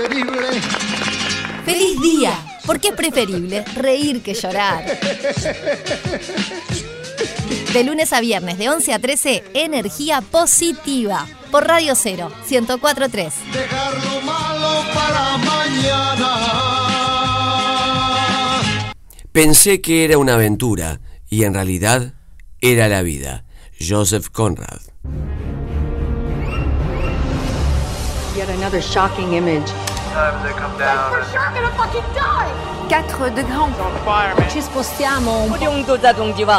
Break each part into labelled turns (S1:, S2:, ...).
S1: preferible.
S2: ¡Feliz día! Porque es preferible reír que llorar. De lunes a viernes, de 11 a 13, energía positiva. Por Radio 0, 1043.
S1: Dejar lo malo para mañana.
S3: Pensé que era una aventura y en realidad era la vida. Joseph Conrad.
S4: Yet another shocking image.
S5: Quatre de grand.
S4: Ci spostiamo un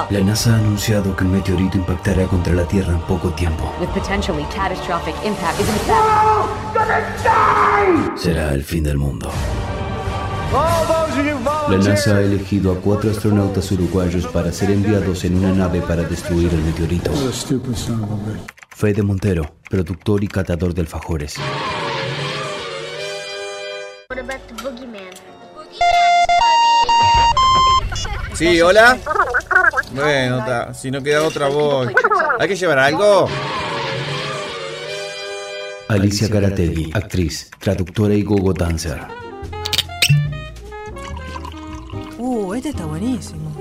S6: La NASA ha anunciato che un meteorito impacterà contra la Tierra in poco tiempo.
S4: with potentially catastrophic impact is in fact
S6: Será el fin del mundo. La NASA ha elegido a cuatro astronautas uruguayos para ser enviados en una nave para destruir el meteorito. Fede Montero, productor y catador de alfajores.
S7: Sí, hola. Bueno, ta, si no queda otra voz. ¿Hay que llevar algo?
S6: Alicia Carategui, actriz, traductora y gogo dancer.
S8: Uh, este está buenísimo.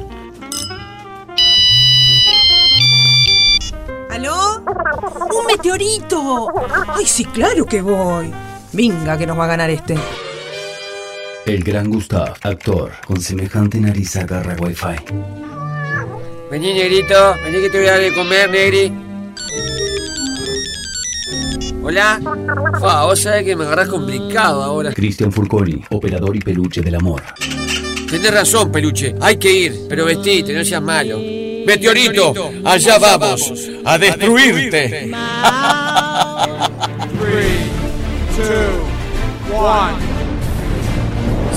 S8: ¿Aló? ¡Un meteorito! ¡Ay, sí, claro que voy! Venga, que nos va a ganar este.
S6: El gran Gustav, actor, con semejante nariz agarra wifi.
S3: Vení, negrito. Vení que te voy a dar de comer, negri. Hola. Fa, vos sabés que me agarrás complicado ahora.
S6: Cristian Furconi, operador y peluche del amor.
S3: Tenés razón, peluche. Hay que ir, pero vestite, no seas malo. Meteorito, allá vamos a destruirte.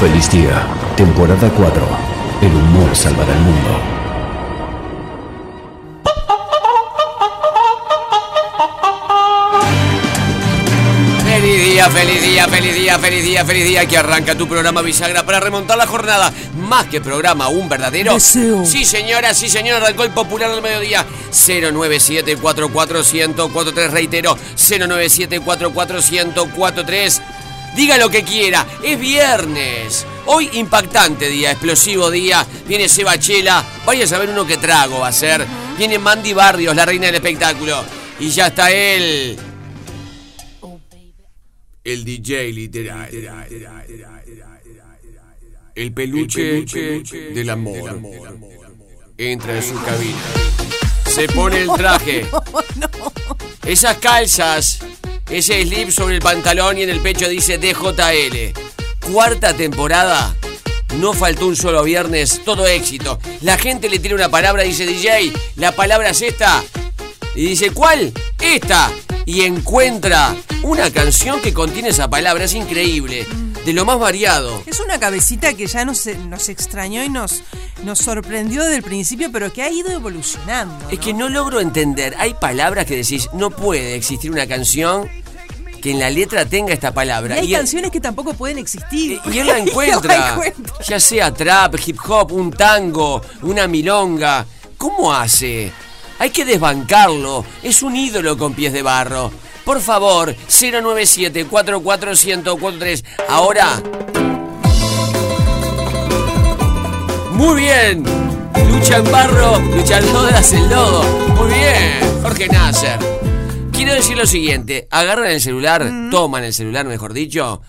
S6: Feliz día, temporada 4. El humor salvará el mundo.
S3: Feliz día, feliz día, feliz día, feliz día, feliz día que arranca tu programa bisagra para remontar la jornada. Más que programa, un verdadero.
S8: Deseo.
S3: Sí, señora, sí, señora, arrancó el popular del mediodía. 097-44143, reitero, 097-44143. Diga lo que quiera, es viernes. Hoy impactante día, explosivo día. Viene Sebachela, vaya a saber uno que trago va a ser. Viene Mandy Barrios, la reina del espectáculo. Y ya está él. El DJ literal. El peluche, del amor. Entra en su cabina. Se pone el traje. Esas calzas. Ese slip sobre el pantalón y en el pecho dice DJL. Cuarta temporada. No faltó un solo viernes, todo éxito. La gente le tira una palabra dice DJ, la palabra es esta. Y dice, ¿cuál? Esta. Y encuentra una canción que contiene esa palabra. Es increíble. De lo más variado.
S8: Es una cabecita que ya nos, nos extrañó y nos, nos sorprendió desde el principio, pero que ha ido evolucionando.
S3: Es que no logro entender. Hay palabras que decís, no puede existir una canción que en la letra tenga esta
S8: Y
S3: palabra.
S8: hay
S3: él-
S8: canciones que tampoco pueden existir.
S3: y él la encuentra.
S8: la encuentra.
S3: Ya sea trap, hip hop, un tango, una milonga. ¿Cómo hace? Hay que desbancarlo. Es un ídolo con pies de barro. Por favor, 097-44143. Ahora. Muy bien. Lucha en barro, lucha en lodo. Muy bien, Jorge Nasser. Quiero decir lo siguiente, agarran el celular, toman el celular, mejor dicho,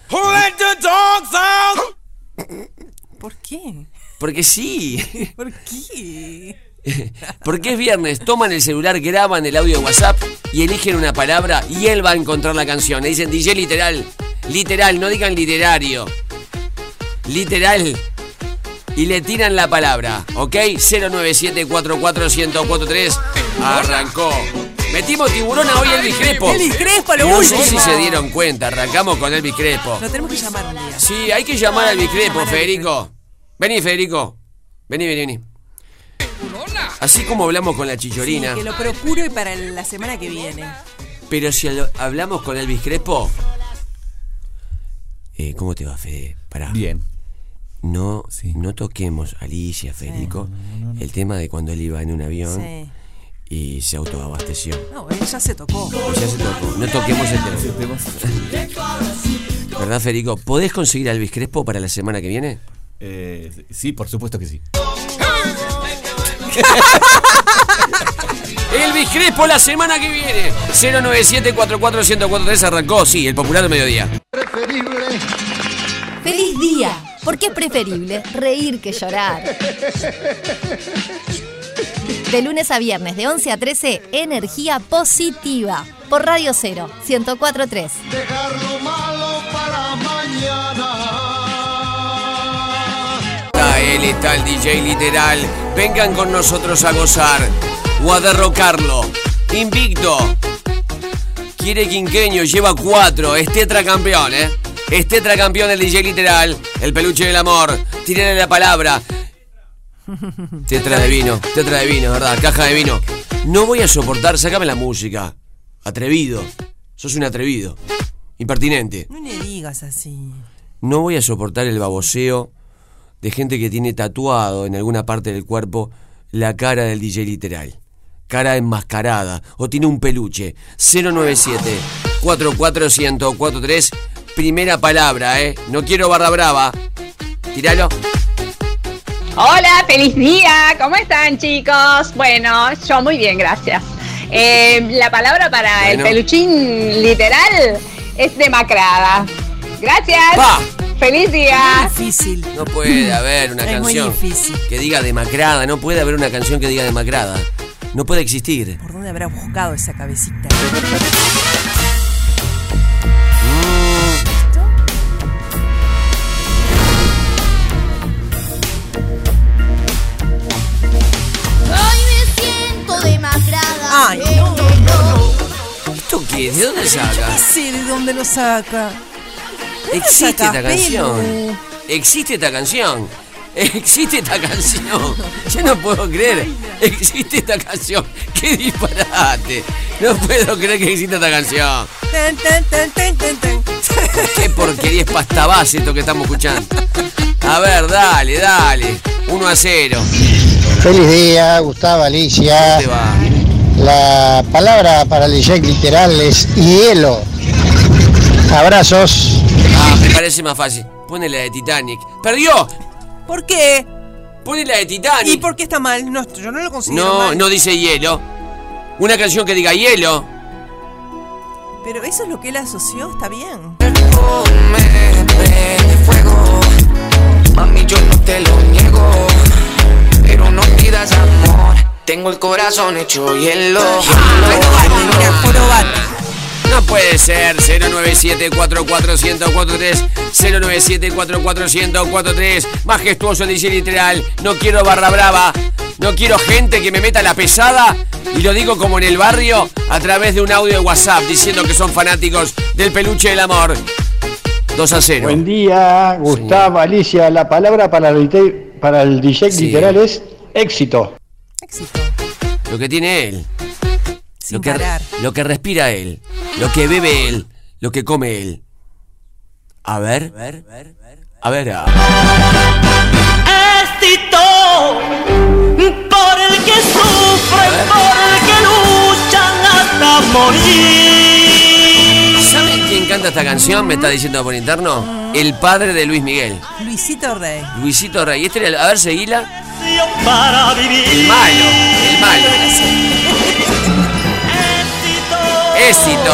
S8: ¿Por qué?
S3: porque sí,
S8: ¿Por qué?
S3: porque es viernes, toman el celular, graban el audio de WhatsApp y eligen una palabra y él va a encontrar la canción. Le dicen DJ literal, literal, no digan literario, literal. Y le tiran la palabra, ¿ok? 097-44143. Arrancó. Metimos tiburón a hoy Elvis Crespo.
S8: Elvis Crespo, lo
S3: No sé si se dieron cuenta, arrancamos con Elvis Crespo.
S8: Lo tenemos que llamar un día.
S3: Sí, hay que llamar a Elvis Crespo, Federico. Vení, Federico. Vení, vení, vení. Así como hablamos con la chichorina,
S8: Que lo procuro y para la semana que viene.
S3: pero si hablamos con Elvis Crespo. Eh, ¿Cómo te va, Fede? Pará.
S7: Bien.
S3: No, no toquemos, Alicia, Federico, el tema de cuando él iba en un avión
S8: Sí.
S3: y se autoabasteció.
S8: No, él ya se tocó.
S3: Ya se tocó. No toquemos el tema. ¿Verdad, Federico? ¿Podés conseguir a Elvis Crespo para la semana que viene?
S7: Eh, sí, por supuesto que sí.
S3: Elvis Crespo la semana que viene. 097-44143 arrancó, sí, el popular de mediodía.
S2: ¡Feliz día! Porque es preferible reír que llorar. De lunes a viernes, de 11 a 13, energía positiva. Por Radio 0, 1043.
S1: Dejar lo malo para mañana.
S3: Está él, está el DJ literal. Vengan con nosotros a gozar o a derrocarlo. Invicto. Quiere quinqueño, lleva cuatro. Es tetracampeón, ¿eh? Es tetracampeón el DJ literal. El peluche del amor. Tírenle la palabra. Tetra de vino, tetra de vino, ¿verdad? Caja de vino. No voy a soportar, sácame la música. Atrevido. Sos un atrevido. Impertinente.
S8: No le digas así.
S3: No voy a soportar el baboseo de gente que tiene tatuado en alguna parte del cuerpo la cara del DJ literal. Cara enmascarada o tiene un peluche. 097 44143 Primera palabra, ¿eh? No quiero barra brava. Tíralo.
S9: Hola, feliz día. ¿Cómo están, chicos? Bueno, yo muy bien, gracias. Eh, la palabra para
S3: Bueno.
S9: el peluchín literal es demacrada. Gracias.
S3: ¡Pa!
S9: Feliz día.
S8: Difícil.
S3: No puede haber una
S8: Es muy
S3: canción que diga demacrada. No puede haber una canción que diga demacrada. No puede existir.
S8: ¿Por dónde habrá buscado esa cabecita?
S3: Saca?
S8: Sí, ¿de dónde lo saca? ¿De dónde
S3: Existe esta canción. Existe esta canción. Existe esta canción. Yo no puedo creer. Existe esta canción. ¡Qué disparate! No puedo creer que exista esta canción. Qué porquería es pasta base esto que estamos escuchando. A ver, dale, dale. 1 a 0.
S10: Feliz día, Gustavo Alicia.
S3: ¿Dónde va?
S10: La palabra para el DJ literal es hielo. Abrazos.
S3: Ah, me parece más fácil. Pone la de Titanic. ¡Perdió!
S8: ¿Por qué?
S3: Pone la de Titanic.
S8: ¿Y por qué está mal? No, yo no lo considero
S3: No,
S8: mal.
S3: no dice hielo. Una canción que diga hielo.
S8: Pero eso es lo que él asoció, está bien.
S11: fuego. Mami, yo no te lo niego. Pero no pidas amor. Tengo el corazón hecho hielo.
S3: No puede ser 097-44143 097-44143 Majestuoso el DJ literal No quiero barra brava No quiero gente que me meta la pesada Y lo digo como en el barrio A través de un audio de WhatsApp Diciendo que son fanáticos del peluche del amor 2 a 0
S10: Buen día, Gustavo Alicia. La palabra para el, DJ para el DJ
S3: Sí.
S10: literal es éxito.
S8: Éxito.
S3: Lo que tiene él
S8: Sin
S3: lo que,
S8: parar.
S3: lo que respira él Lo que bebe él Lo que come él A ver A ver ah.
S11: Éxito por el que sufre, por el que luchan hasta morir.
S3: ¿Saben quién canta esta canción? Me está diciendo por interno. El padre de Luis Miguel.
S8: Luisito Rey.
S3: Luisito Rey. Este era el- a ver, seguila. El malo. El malo. Éxito.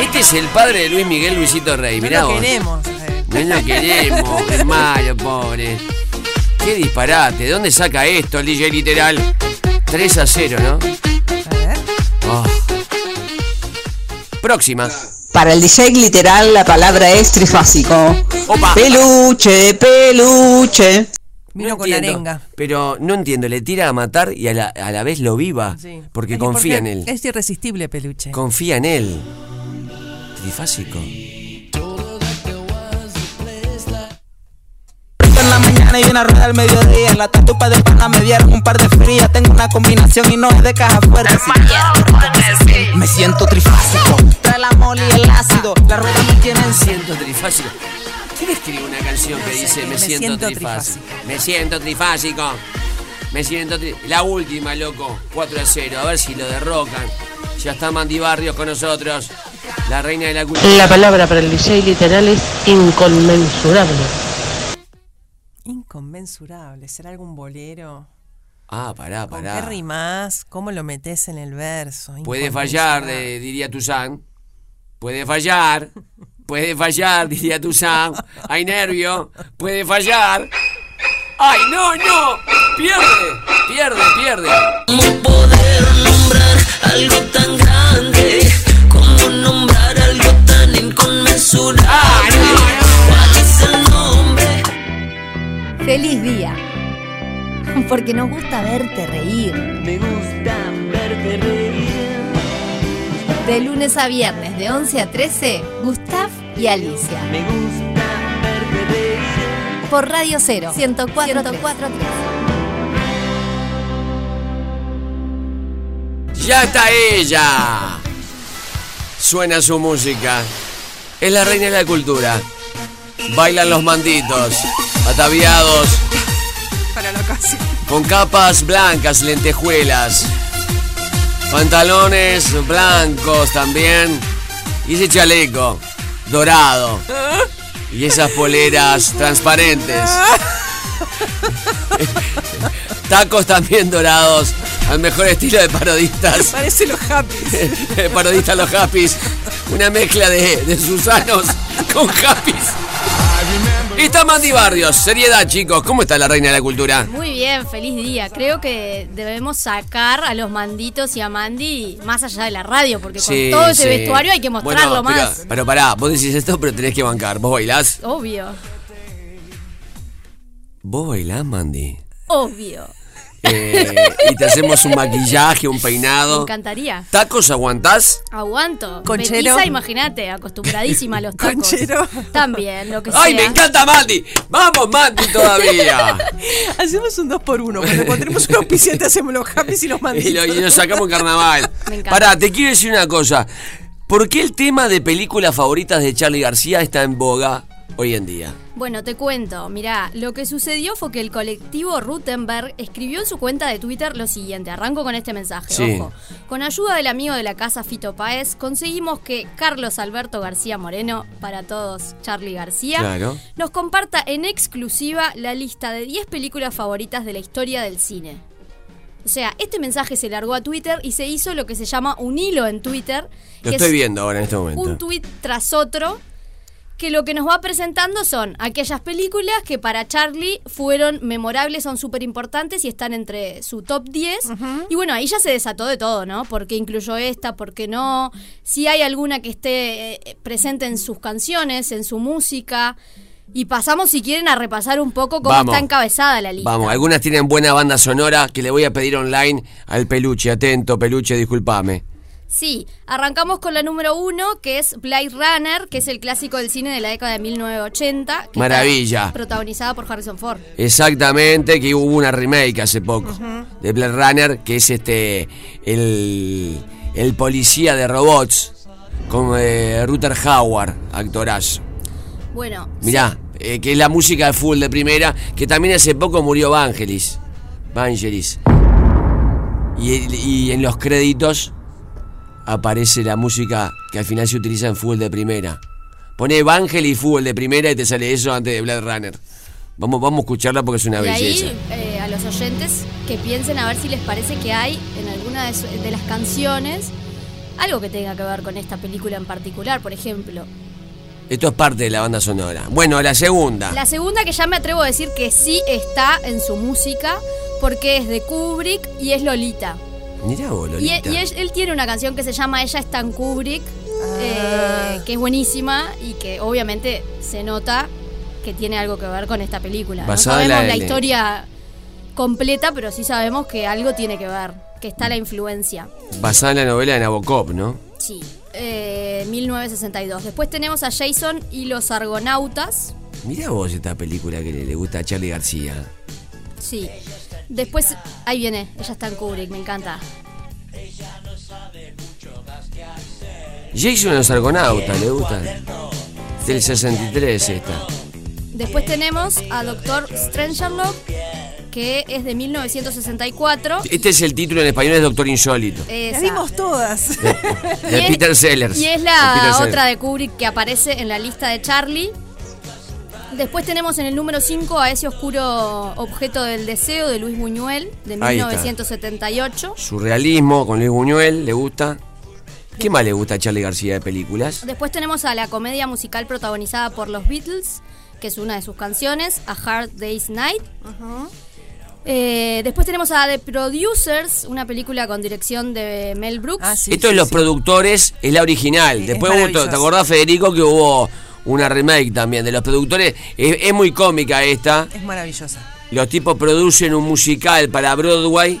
S3: Este es el padre de Luis Miguel, Luisito Rey.
S8: No
S3: Mirá
S8: lo
S3: vos.
S8: queremos. eh.
S3: No lo queremos. Es malo, pobre. Qué disparate. ¿De dónde saca esto el DJ literal? 3 a 0, ¿no? Próxima.
S12: Para el DJ literal la palabra es trifásico.
S3: Opa.
S12: Peluche, peluche.
S8: Vino
S3: No
S8: con
S3: entiendo,
S8: arenga.
S3: Pero no entiendo, le tira a matar y a la, a la vez lo viva.
S8: Sí.
S3: Porque
S8: Es
S3: confía en él.
S8: Es irresistible, peluche.
S3: Confía en él. Trifásico.
S12: La mañana y una rueda al mediodía. En la tatupa de pana me dieron un par de frías. Tengo una combinación y no es de caja fuerte. Si me siento trifásico. Trae la moli y el ácido. La rueda me tiene
S3: Me siento trifásico. ¿Quién escribe una canción que dice me,
S8: me
S3: siento, trifásico? Me siento trifásico. Me siento tri- La última, loco. 4 a 0. A ver si lo derrocan. Ya está Mandy Barrios con nosotros. La reina de la cultura.
S13: La palabra para el DJ literal es inconmensurable.
S8: Inconmensurable. ¿Será algún bolero?
S3: Ah, pará,
S8: ¿Con qué
S3: pará.
S8: rimás? ¿Cómo lo metes en el verso?
S3: Puede fallar, de- diría Tuzán. Puede fallar. Puede fallar, diría Tuzán. Hay nervio. Puede fallar. ¡Ay, no, no! ¡Pierde! ¡Pierde, pierde!
S11: Algo tan grande como nombrar algo tan inconmensurable.
S2: Feliz día. Porque nos gusta verte reír.
S11: Me gusta verte reír.
S2: De lunes a viernes, de 11 a 13, Gustav y Alicia.
S11: Me gusta verte reír.
S2: Por Radio Cero, 104,
S3: ¡Ya está ella! Suena su música. Es la reina de la cultura. Bailan los manditos, ataviados,
S8: Para la ocasión.
S3: con capas blancas, lentejuelas, pantalones blancos también, y ese chaleco dorado, y esas poleras transparentes. Tacos también dorados, al mejor estilo de parodistas.
S8: Parece los happy.
S3: parodistas los Happys. Una mezcla de, de Susanos con Happys. Está Mandy Barrios. Seriedad, chicos. ¿Cómo está la reina de la cultura?
S14: Muy bien, feliz día. Creo que debemos sacar a los manditos y a Mandy más allá de la radio, porque
S3: Sí,
S14: con todo ese
S3: sí.
S14: vestuario hay que mostrarlo
S3: Bueno, pero-
S14: más.
S3: Pero, pará, vos decís esto, pero tenés que bancar. ¿Vos bailás?
S14: Obvio,
S3: ¿Vos bailás, Mandy?
S14: obvio.
S3: Eh, y te hacemos un maquillaje, un
S14: Me
S3: peinado.
S14: encantaría.
S3: ¿Tacos aguantás?
S14: Aguanto.
S8: Conchero.
S14: Imagínate, acostumbradísima a los tacos.
S8: Conchero.
S14: También, lo que
S3: ¡Ay,
S14: sea.
S3: me encanta Mandy! ¡Vamos, Mandy, todavía!
S8: Hacemos un 2 por 1 Cuando encontremos un auspiciante hacemos los happy y los
S3: y,
S8: manditos.
S3: lo, y nos sacamos en carnaval.
S14: Me encanta.
S3: Pará, te quiero decir una cosa. ¿Por qué el tema de películas favoritas de Charlie García está en boga hoy en día?
S14: Bueno, te cuento. Mirá, lo que sucedió fue que el colectivo Rutenberg escribió en su cuenta de Twitter lo siguiente. Arranco con este mensaje.
S3: Sí.
S14: Ojo. Con ayuda del amigo de la casa Fito Páez, conseguimos que Carlos Alberto García Moreno, para todos Charlie García,
S3: Claro.
S14: nos comparta en exclusiva la lista de 10 películas favoritas de la historia del cine. O sea, este mensaje se largó a Twitter y se hizo lo que se llama un hilo en Twitter.
S3: Lo
S14: que
S3: estoy
S14: es
S3: viendo ahora en este momento.
S14: un tweet tras otro que lo que nos va presentando son aquellas películas que para Charlie fueron memorables, son súper importantes y están entre su top 10. Y bueno, ahí ya se desató de todo, ¿no? ¿Por qué incluyó esta? ¿Por qué no? Si hay alguna que esté eh, presente en sus canciones, en su música. Y pasamos, si quieren, a repasar un poco cómo
S3: Vamos.
S14: está encabezada la lista.
S3: Vamos, algunas tienen buena banda sonora que le voy a pedir online al peluche. Atento, peluche, discúlpame.
S14: Sí, arrancamos con la número uno, que es Blade Runner, que es el clásico del cine de la década de 1980. que está
S3: Maravilla.
S14: protagonizada por Harrison Ford.
S3: Exactamente, que hubo una remake hace poco de Blade Runner, que es este el, el policía de robots con eh, Ruther Hauer, actorazo.
S14: Bueno,
S3: Mirá, eh, que es la música de full de primera, que también hace poco murió Vangelis. Vangelis. Y, y en los créditos aparece la música que al final se utiliza en fútbol de primera. Pone Vangelis y fútbol de primera y te sale eso antes de Blade Runner. Vamos, vamos a escucharla porque es una
S14: y
S3: belleza.
S14: ahí eh, a los oyentes que piensen a ver si les parece que hay en alguna de, su- de las canciones algo que tenga que ver con esta película en particular, por ejemplo.
S3: Esto es parte de la banda sonora. Bueno, la segunda.
S14: La segunda que ya me atrevo a decir que sí está en su música, porque es de Kubrick y es Lolita.
S3: Mirá vos,
S14: Y,
S3: Lolita.
S14: y él, él tiene una canción que se llama Ella está en Kubrick, eh, que es buenísima y que obviamente se nota que tiene algo que ver con esta película. No
S3: Basada en
S14: sabemos
S3: la-
S14: la, historia completa, pero sí sabemos que algo tiene que ver, que está la influencia.
S3: Basada en la novela de Nabokov, ¿no?
S14: Sí. Eh, 1962. Después tenemos a Jason y los Argonautas.
S3: Mirá vos esta película que le, le gusta a Charlie García.
S14: Sí. Después, ahí viene, ella está en Kubrick, me encanta.
S3: Jason y los Argonautas, ¿le gusta? Del 63 esta.
S14: Después tenemos a Doctor Strangelove, que es de 1964.
S3: Este es el título en español, es Doctor Insólito.
S14: Esa.
S8: Las vimos todas.
S3: De
S14: Y es-
S3: Peter Sellers.
S14: Y es la otra
S3: Sellers.
S14: de Kubrick que aparece en la lista de Charlie. Después tenemos en el número 5 a ese oscuro objeto del deseo de Luis Buñuel, de
S3: Ahí está.
S14: 1978.
S3: Surrealismo con Luis Buñuel, ¿le gusta? ¿Qué más le gusta a Charlie García de películas?
S14: Después tenemos a la comedia musical protagonizada por los Beatles, que es una de sus canciones, A Hard Day's Night. Eh, después tenemos a The Producers, una película con dirección de Mel Brooks.
S3: Esto es Los Productores, es la original. Después, hubo- ¿te acordás, Federico, que hubo una remake también de Los Productores? Es, es muy cómica esta.
S8: Es maravillosa.
S3: Los tipos producen un musical para Broadway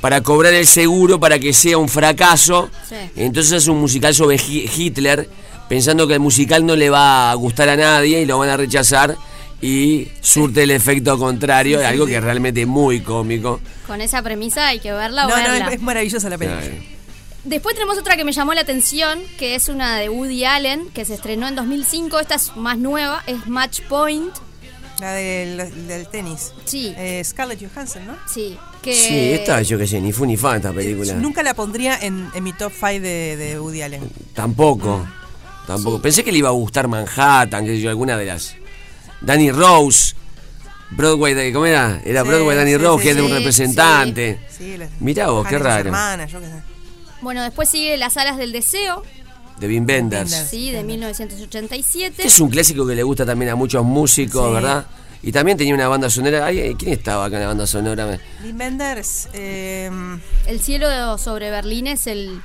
S3: para cobrar el seguro para que sea un fracaso.
S14: Sí.
S3: Entonces es un musical sobre Hi- Hitler, pensando que el musical no le va a gustar a nadie y lo van a rechazar. Y surte el efecto contrario,
S14: Sí,
S3: algo
S14: sí.
S3: que es realmente muy cómico.
S14: Con esa premisa hay que verla o
S8: No, no, es, es maravillosa la película.
S14: Después tenemos otra que me llamó la atención, que es una de Woody Allen, que se estrenó en 2005. Esta es más nueva, es Match Point.
S8: La del, del tenis.
S14: Sí.
S8: Eh, Scarlett Johansson, ¿no?
S14: Sí. Que
S3: Sí, esta yo qué sé, ni fu ni fa esta película.
S8: Nunca la pondría en, en mi top 5 de, de Woody Allen.
S3: Tampoco. Tampoco. Pensé que le iba a gustar Manhattan, que yo, alguna de las. Danny Rose. Broadway, de, ¿cómo era? Era
S8: Sí,
S3: Broadway Danny
S8: sí,
S3: Rose,
S8: sí,
S3: que es de un
S8: sí,
S3: representante. Mirá vos, qué raro.
S8: hermanas, yo qué sé.
S14: Bueno, después sigue Las Alas del Deseo,
S3: De Wim Wenders.
S14: sí, de 1987.
S3: Este es un clásico que le gusta también a muchos músicos,
S14: Sí.
S3: ¿verdad? Y también tenía una banda sonora. Ay, ¿Quién estaba acá en la banda sonora?
S8: Wim Wenders, eh,
S14: El cielo sobre Berlín es el,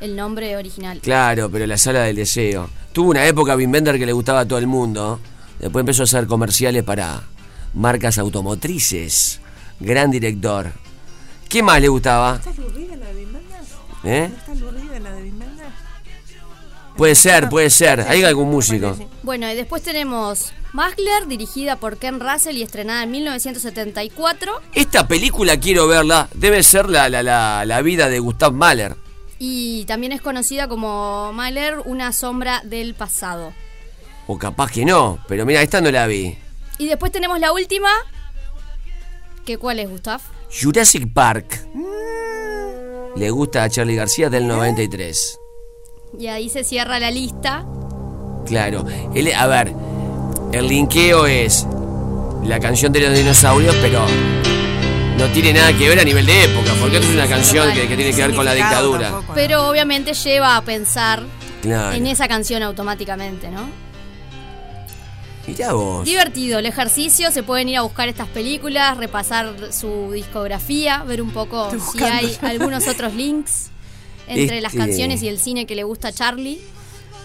S14: el nombre original.
S3: Claro, pero la sala del deseo. Tuvo una época Wim Wenders que le gustaba a todo el mundo. Después empezó a hacer comerciales para marcas automotrices. Gran director. ¿Qué más le gustaba?
S8: ¿Está aburrida la Wenders?
S3: ¿Eh?
S8: ¿No está aburrida la de?
S3: Puede ser, puede ser. Hay algún músico.
S14: Bueno, y después tenemos Magler, dirigida por Ken Russell y estrenada en 1974.
S3: Esta película quiero verla. Debe ser la, la, la, la vida de Gustav Mahler.
S14: Y también es conocida como Mahler, una sombra del pasado.
S3: O capaz que no. Pero mira, esta no la vi.
S14: Y después tenemos la última. ¿Que cuál es, Gustav?
S3: Jurassic Park. Le gusta a Charlie García del 93.
S14: Y ahí se cierra la lista.
S3: Claro. Él- a ver, el linkeo es la canción de los dinosaurios, pero no tiene nada que ver a nivel de época, porque esto es una canción que, que tiene que ver con la dictadura.
S14: Pero obviamente lleva a pensar
S3: Claro.
S14: en esa canción automáticamente, ¿no?
S3: Mirá vos.
S14: Divertido el ejercicio, se pueden ir a buscar estas películas, repasar su discografía, ver un poco si hay algunos otros links entre las
S3: Este-
S14: canciones y el cine que le gusta a Charlie.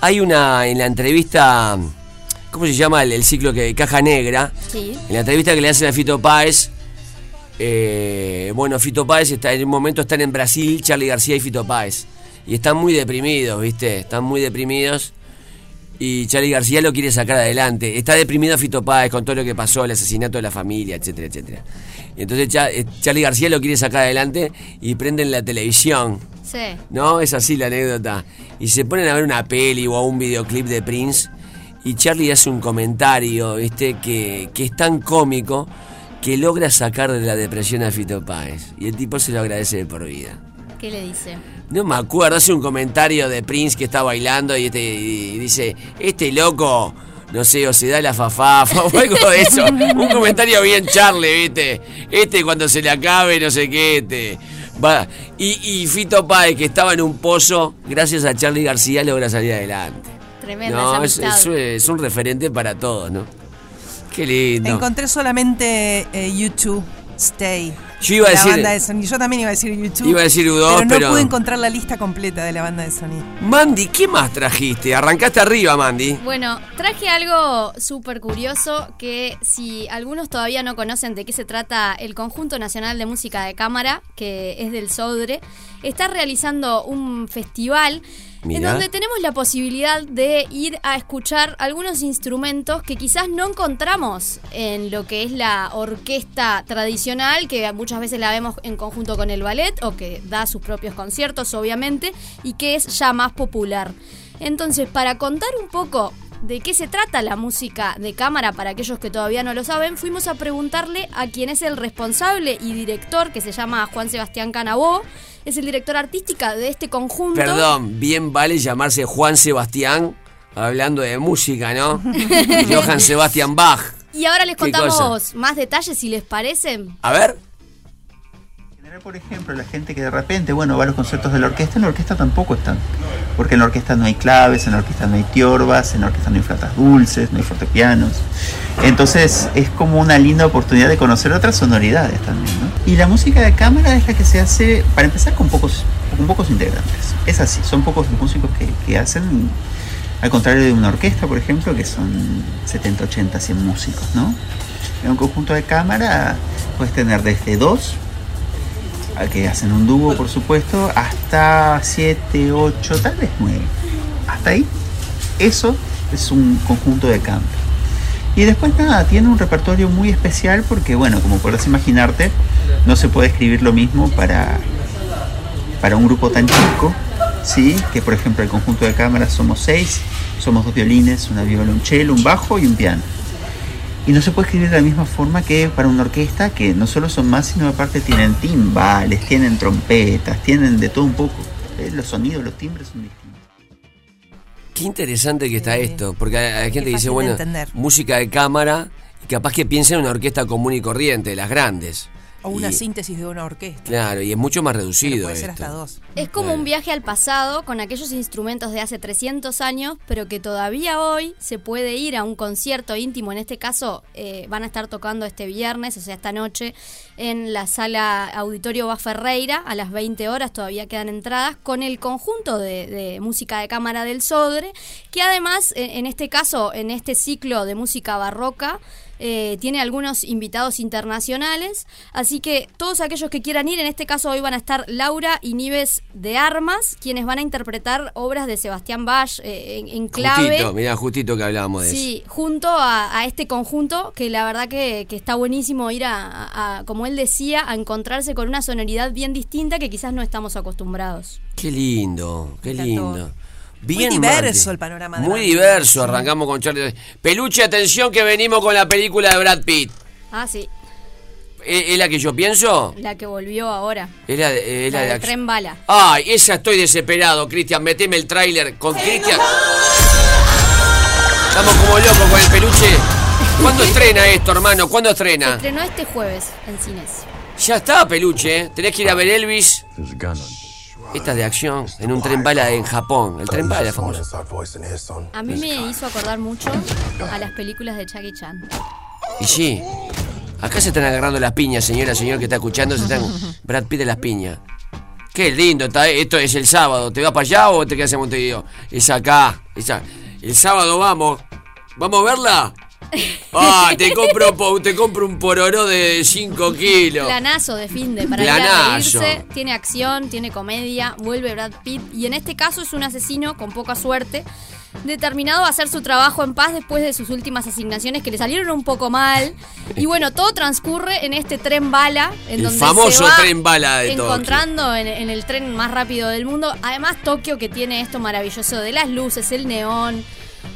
S3: Hay una en la entrevista, ¿cómo se llama el, el ciclo que Caja Negra?
S14: Sí.
S3: En la entrevista que le hacen a Fito Páez, eh, bueno, Fito Páez está en un momento están en Brasil, Charlie García y Fito Páez. Y están muy deprimidos, ¿viste? Están muy deprimidos. Y Charlie García lo quiere sacar adelante. Está deprimido Fito Páez con todo lo que pasó, el asesinato de la familia, etcétera, etcétera. Y entonces eh, Charlie García lo quiere sacar adelante y prenden la televisión.
S14: Sí.
S3: ¿No? Es así la anécdota. Y se ponen a ver una peli o un videoclip de Prince y Charlie hace un comentario, ¿viste? Que, que es tan cómico que logra sacar de la depresión a Fito Páez. Y el tipo se lo agradece de por vida.
S14: ¿Qué le dice?
S3: No me acuerdo, hace un comentario de Prince que está bailando y, este, y dice, este loco, no sé, o se da la fafafa o algo de eso. un comentario bien Charlie, ¿viste? Este cuando se le acabe, no sé qué, este. Va. Y, y Fito Páez, que estaba en un pozo, gracias a Charlie García logra salir adelante.
S14: Tremenda
S3: No, es- es un referente para todos, ¿no? Qué lindo.
S8: Encontré solamente eh, YouTube Stay.
S3: Yo iba a
S8: la
S3: decir-
S8: banda de sonido. Yo también iba a decir YouTube.
S3: Iba a decir U2,
S8: pero no
S3: pero-
S8: pude encontrar la lista completa de la banda de sonido.
S3: Mandy, ¿qué más trajiste? Arrancaste arriba, Mandy.
S14: Bueno, traje algo súper curioso que si algunos todavía no conocen de qué se trata el Conjunto Nacional de Música de Cámara, que es del Sodre, está realizando un festival en donde tenemos la posibilidad de ir a escuchar algunos instrumentos que quizás no encontramos en lo que es la orquesta tradicional, que muchas veces la vemos en conjunto con el ballet o que da sus propios conciertos, obviamente, y que es ya más popular. Entonces, para contar un poco de qué se trata la música de cámara para aquellos que todavía no lo saben, fuimos a preguntarle a quien es el responsable y director, que se llama Juan Sebastián Canabó, es el director artística de este conjunto.
S3: Perdón, bien vale llamarse Juan Sebastián, hablando de música, ¿no? Johann Sebastian Bach.
S14: Y ahora les
S3: ¿Qué
S14: contamos más detalles si les parece.
S3: A ver.
S15: Por ejemplo, la gente que de repente, bueno, va a los conciertos de la orquesta, en la orquesta tampoco están. Porque en la orquesta no hay claves, en la orquesta no hay tiorbas, en la orquesta no hay flautas dulces, no hay fortepianos. Entonces es como una linda oportunidad de conocer otras sonoridades también, ¿no? Y la música de cámara es la que se hace, para empezar, con pocos, con pocos integrantes. Es así, son pocos los músicos que, que hacen, al contrario de una orquesta, por ejemplo, que son 70, 80, 100 músicos, ¿no? En un conjunto de cámara puedes tener desde dos que hacen un dúo, por supuesto, hasta 7, 8, tal vez 9. Hasta ahí. Eso es un conjunto de canto. Y después nada, tiene un repertorio muy especial porque, bueno, como podrás imaginarte, no se puede escribir lo mismo para, para un grupo tan chico, ¿sí? Que por ejemplo el conjunto de cámaras somos seis, somos dos violines, una violonchelo, un bajo y un piano. Y no se puede escribir de la misma forma que para una orquesta que no solo son más, sino aparte tienen timbales, tienen trompetas, tienen de todo un poco. Eh, Los sonidos, los timbres son distintos.
S3: Qué interesante que está esto, porque hay, hay gente que dice, bueno,
S8: entender.
S3: música de cámara, y capaz que piensa en una orquesta común y corriente, de las grandes.
S8: O una
S3: Y-
S8: síntesis de una orquesta.
S3: Claro, y es mucho más reducido
S8: Puede ser
S3: esto.
S8: hasta dos.
S14: Es como un viaje al pasado con aquellos instrumentos de hace 300 años, pero que todavía hoy se puede ir a un concierto íntimo. En este caso, eh, van a estar tocando este viernes, o sea, esta noche, en la sala Auditorio Bas Ferreira a las 20 horas. Todavía quedan entradas con el conjunto de, de música de cámara del Sodre, que además, eh, en este caso, en este ciclo de música barroca, eh, tiene algunos invitados internacionales, así que todos aquellos que quieran ir, en este caso hoy van a estar Laura y Nives de Armas, quienes van a interpretar obras de Sebastián Bach eh, en, en clave.
S3: Justito, mirá, justito que hablábamos de eso.
S14: Sí, junto a, a este conjunto que la verdad que, que está buenísimo ir a, a- a, como él decía, a encontrarse con una sonoridad bien distinta que quizás no estamos acostumbrados.
S3: Qué lindo, qué lindo. Bien,
S8: diverso el panorama de
S3: Muy diverso, arrancamos con Charlie. Peluche, atención que venimos con la película de Brad Pitt.
S14: Ah, sí,
S3: ¿Es, es la que yo pienso?
S14: la que volvió ahora.
S3: Es la, de- es la
S14: La
S3: de
S14: de. Tren Bala.
S3: Ay, esa estoy desesperado, Cristian. Meteme el tráiler con Cristian. Estamos como locos con el peluche. ¿Cuándo estrena esto, hermano? ¿Cuándo
S14: Se
S3: estrena?
S14: estrenó este jueves en cines.
S3: Ya está, peluche. ¿eh? Tenés que ir a ver Elvis. Esta es de acción en un tren bala en Japón. El tren bala famoso.
S14: A mí me hizo acordar mucho a las películas de Jackie Chan.
S3: Y sí, acá se están agarrando las piñas, señora, señor que está escuchando, se están Brad Pitt de las piñas. Qué lindo está, esto es el sábado. ¿Te vas para allá o te quedas en Montevideo? Es acá, esa. El sábado vamos. ¿Vamos a verla? Ah, te compro, po- te compro un pororó de 5 kilos.
S14: Planazo de fin de para ir a
S3: Planazo.
S14: reírse. Tiene acción, tiene comedia, vuelve Brad Pitt. Y en este caso es un asesino con poca suerte, determinado a hacer su trabajo en paz después de sus últimas asignaciones que le salieron un poco mal. Y bueno, todo transcurre en este tren bala, en
S3: El
S14: donde
S3: famoso
S14: se va
S3: tren bala de
S14: encontrando en, en el tren más rápido del mundo. Además, Tokio que tiene esto maravilloso de las luces, el neón.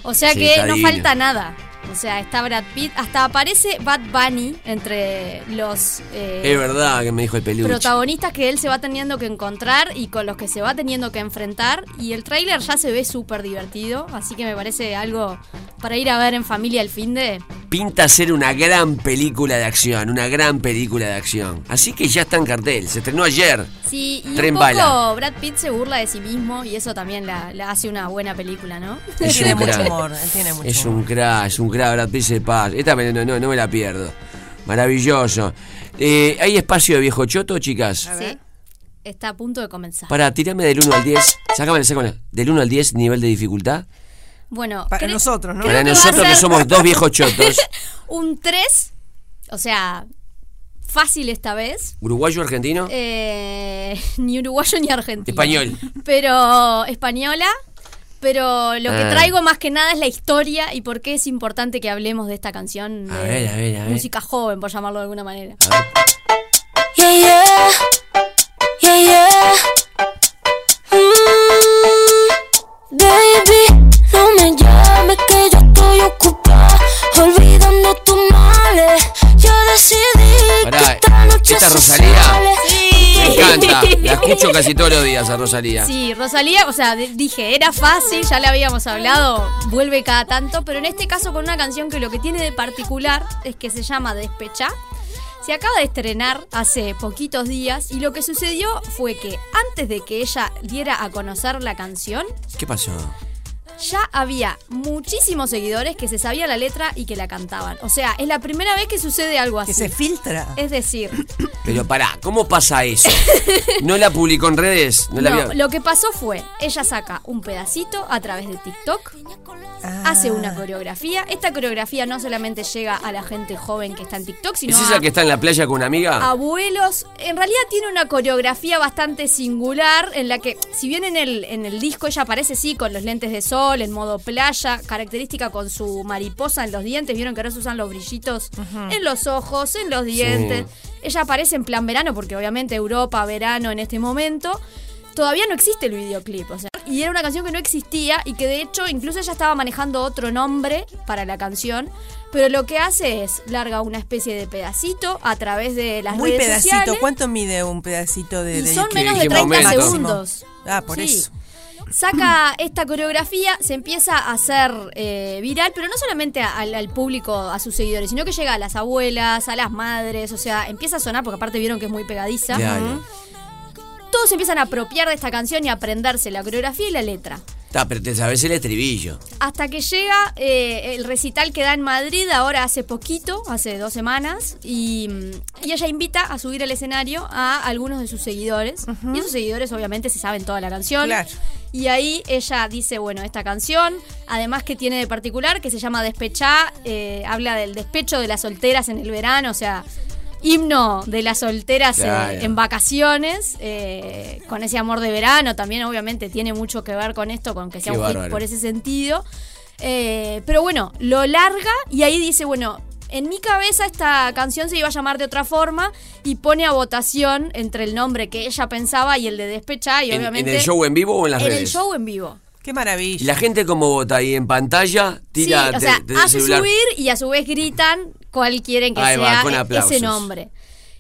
S14: O sea
S3: Sí,
S14: que no
S3: divino.
S14: falta nada. O sea, está Brad Pitt, hasta aparece Bad Bunny entre los eh,
S3: Es verdad que me dijo el peluche.
S14: protagonistas que él se va teniendo que encontrar y con los que se va teniendo que enfrentar. Y el tráiler ya se ve súper divertido, así que me parece algo para ir a ver en familia el fin de...
S3: Pinta ser una gran película de acción, una gran película de acción. Así que ya está en cartel, se estrenó ayer.
S14: Sí, y
S3: Tren
S14: un poco
S3: bala.
S14: Brad Pitt se burla de sí mismo y eso también la, la hace una buena película, ¿no?
S3: Es
S8: tiene mucho humor, él tiene mucho
S3: Es un crack, es un crack, Brad Pitt se pasa. Esta no, no, no me la pierdo. Maravilloso. Eh, ¿Hay espacio de viejo choto, chicas?
S14: Sí. Está a punto de comenzar.
S3: Para, tirame del 1 al 10. Sácame, sácame. Del 1 al 10, nivel de dificultad.
S14: Bueno,
S8: Para nosotros, ¿no?
S3: Para nosotros que somos dos viejos chotos.
S14: Un 3, o sea, fácil esta vez.
S3: ¿Uruguayo argentino?
S14: Eh, ni uruguayo ni argentino.
S3: Español.
S14: Pero española. Pero lo que
S3: Ah.
S14: traigo más que nada es la historia y por qué es importante que hablemos de esta canción.
S3: A
S14: de
S3: ver, a ver, a ver.
S14: Música joven, por llamarlo de alguna manera.
S5: Yeah, yeah. Yeah, yeah.
S3: Encanta. La escucho casi todos los días a Rosalía.
S14: Sí, Rosalía, o sea, dije, era fácil, ya le habíamos hablado, vuelve cada tanto, pero en este caso con una canción que lo que tiene de particular es que se llama Despecha. Se acaba de estrenar hace poquitos días y lo que sucedió fue que antes de que ella diera a conocer la canción,
S3: ¿Qué pasó?
S14: Ya había muchísimos seguidores que se sabían la letra y que la cantaban. O sea, es la primera vez que sucede algo así.
S8: Que se filtra.
S14: Es decir,
S3: Pero pará, ¿cómo pasa eso? ¿No la publicó en redes? ¿No, la
S14: No,
S3: vio?
S14: lo que pasó fue, ella saca un pedacito a través de TikTok,
S8: Ah.
S14: hace una coreografía. Esta coreografía no solamente llega a la gente joven que está en TikTok, sino
S3: ¿Es esa
S14: a
S3: que está en la playa con una amiga?
S14: abuelos. En realidad tiene una coreografía bastante singular en la que, si bien en el, en el disco ella aparece sí con los lentes de sol, en modo playa, característica con su mariposa en los dientes, vieron que ahora se usan los brillitos en los ojos, en los dientes. Ella aparece en plan verano, porque obviamente Europa, verano en este momento. Todavía no existe el videoclip, o sea, y era una canción que no existía y que de hecho incluso ella estaba manejando otro nombre para la canción, pero lo que hace es larga una especie de pedacito a través de las
S8: Muy
S14: redes
S8: pedacito.
S14: sociales.
S8: ¿Cuánto mide un pedacito de,
S14: Y
S8: de
S14: son menos de
S3: ¿Qué
S14: 30
S3: momento?
S14: segundos.
S8: Ah, por
S14: Sí.
S8: eso.
S14: Saca esta coreografía, se empieza a hacer eh, viral, pero no solamente al, al público, a sus seguidores, sino que llega a las abuelas, a las madres, o sea, empieza a sonar, porque aparte vieron que es muy pegadiza.
S3: Claro.
S14: Todos se empiezan a apropiar de esta canción y a aprenderse la coreografía y la letra.
S3: Está, pero te sabes el estribillo.
S14: Hasta que llega eh, el recital que da en Madrid ahora hace poquito, hace dos semanas, y, y ella invita a subir al escenario a algunos de sus seguidores. Y esos seguidores obviamente se saben toda la canción.
S8: Claro.
S14: Y ahí ella dice, bueno, esta canción, además que tiene de particular, que se llama Despechá, eh, habla del despecho de las solteras en el verano, o sea, himno de las solteras eh, en vacaciones, eh, con ese amor de verano, también obviamente tiene mucho que ver con esto, con que sea
S3: Qué
S14: un hit por ese sentido. Eh, pero bueno, lo larga y ahí dice, bueno, en mi cabeza esta canción se iba a llamar de otra forma y pone a votación entre el nombre que ella pensaba y el de Despechá y
S3: ¿En, en
S14: obviamente...
S3: el show en vivo o en las
S14: en
S3: redes?
S14: el show en vivo.
S8: Qué
S3: ¿Y
S8: maravilla.
S3: la gente cómo vota ahí en pantalla? Tira
S14: sí, o sea, hace subir y a su vez gritan cuál quieren que
S3: Ahí va,
S14: sea
S3: con
S14: ese nombre.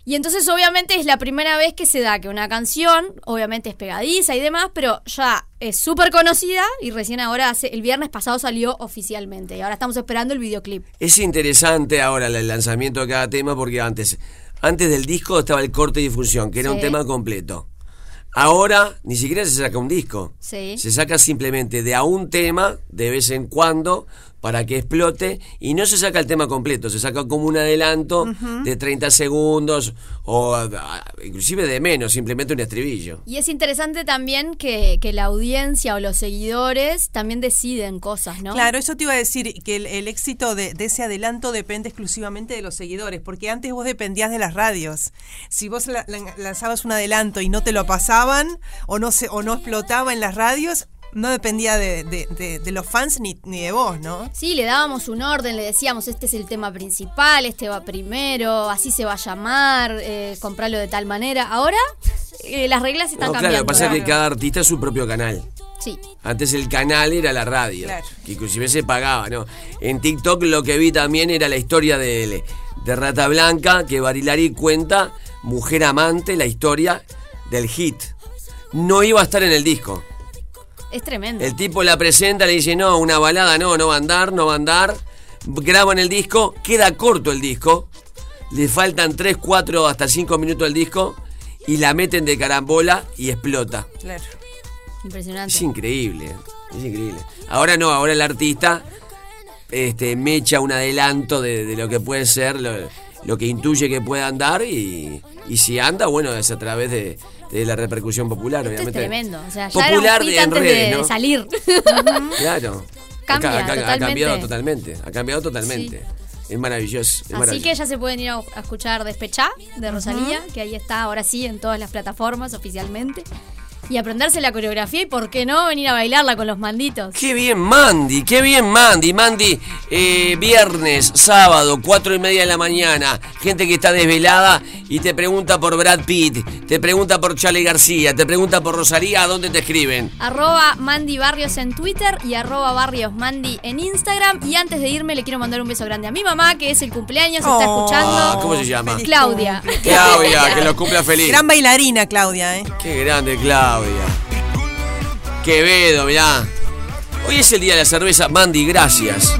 S14: Y entonces obviamente es la primera vez que se da que una canción, obviamente es pegadiza y demás, pero ya es súper conocida y recién ahora, hace, el viernes pasado salió oficialmente y ahora estamos esperando el videoclip.
S3: Es interesante ahora el lanzamiento de cada tema porque antes, antes del disco estaba el corte y difusión, que era un tema completo. Ahora ni siquiera se saca un disco.
S14: Sí.
S3: Se saca simplemente de a un tema de vez en cuando para que explote y no se saca el tema completo, se saca como un adelanto de 30 segundos o inclusive de menos, simplemente un estribillo.
S14: Y es interesante también que, que la audiencia o los seguidores también deciden cosas, ¿no?
S8: Claro, eso te iba a decir, que el, el éxito de, de ese adelanto depende exclusivamente de los seguidores, porque antes vos dependías de las radios. Si vos la- la- lanzabas un adelanto y no te lo pasaban o no, se, o no explotaba en las radios, no dependía de, de- de- de los fans ni, ni de vos, ¿no?
S14: Sí, le dábamos un orden, le decíamos, este es el tema principal, este va primero, así se va a llamar, eh, comprarlo de tal manera. Ahora eh, las reglas están
S3: No, claro, lo
S14: cambiando.
S3: que pasa es que cada artista es su propio canal.
S14: Sí.
S3: Antes el canal era la radio,
S8: Claro.
S3: que inclusive se pagaba, ¿no? En TikTok lo que vi también era la historia de, de Rata Blanca, que Barilari cuenta, Mujer Amante, la historia del hit. No iba a estar en el disco.
S14: Es tremendo.
S3: El tipo la presenta, le dice, no, una balada no, no va a andar, no va a andar. Graban el disco, queda corto el disco. Le faltan 3, 4, hasta 5 minutos del disco. Y la meten de carambola y explota.
S8: Claro.
S14: Impresionante.
S3: Es increíble, es increíble. Ahora no, ahora el artista este, me echa un adelanto de, de lo que puede ser lo- lo que intuye que pueda andar y, y si anda, bueno, es a través de, de la repercusión popular,
S14: Esto es
S3: obviamente.
S14: tremendo. O sea, ya
S3: Popular
S14: era un antes
S3: redes,
S14: de,
S3: ¿no?
S14: de salir.
S3: Claro.
S14: Cambia
S3: Ha- cambiado totalmente. Ha cambiado totalmente. Es maravilloso. es
S14: Así
S3: maravilloso.
S14: que ya se pueden ir a, a escuchar Despechá de Rosalía, que ahí está ahora sí en todas las plataformas oficialmente. Y aprenderse la coreografía y por qué no venir a bailarla con los manditos.
S3: Qué bien, Mandy, qué bien, Mandy. Mandy, eh, viernes, sábado, cuatro y media de la mañana. Gente que está desvelada y te pregunta por Brad Pitt, te pregunta por Charlie García, te pregunta por Rosalía, ¿a dónde te escriben?
S14: Arroba Mandy Barrios en Twitter y arroba Barrios Mandy en Instagram. Y antes de irme le quiero mandar un beso grande a mi mamá, que es el cumpleaños, está
S8: Oh.
S14: escuchando.
S3: Ah, ¿Cómo se llama?
S14: Claudia.
S3: Claudia, que lo cumpla feliz.
S8: Gran bailarina, Claudia, ¿eh?
S3: Qué grande, Claudia. Quevedo, mirá. Hoy es el día de la cerveza. Mandy, gracias.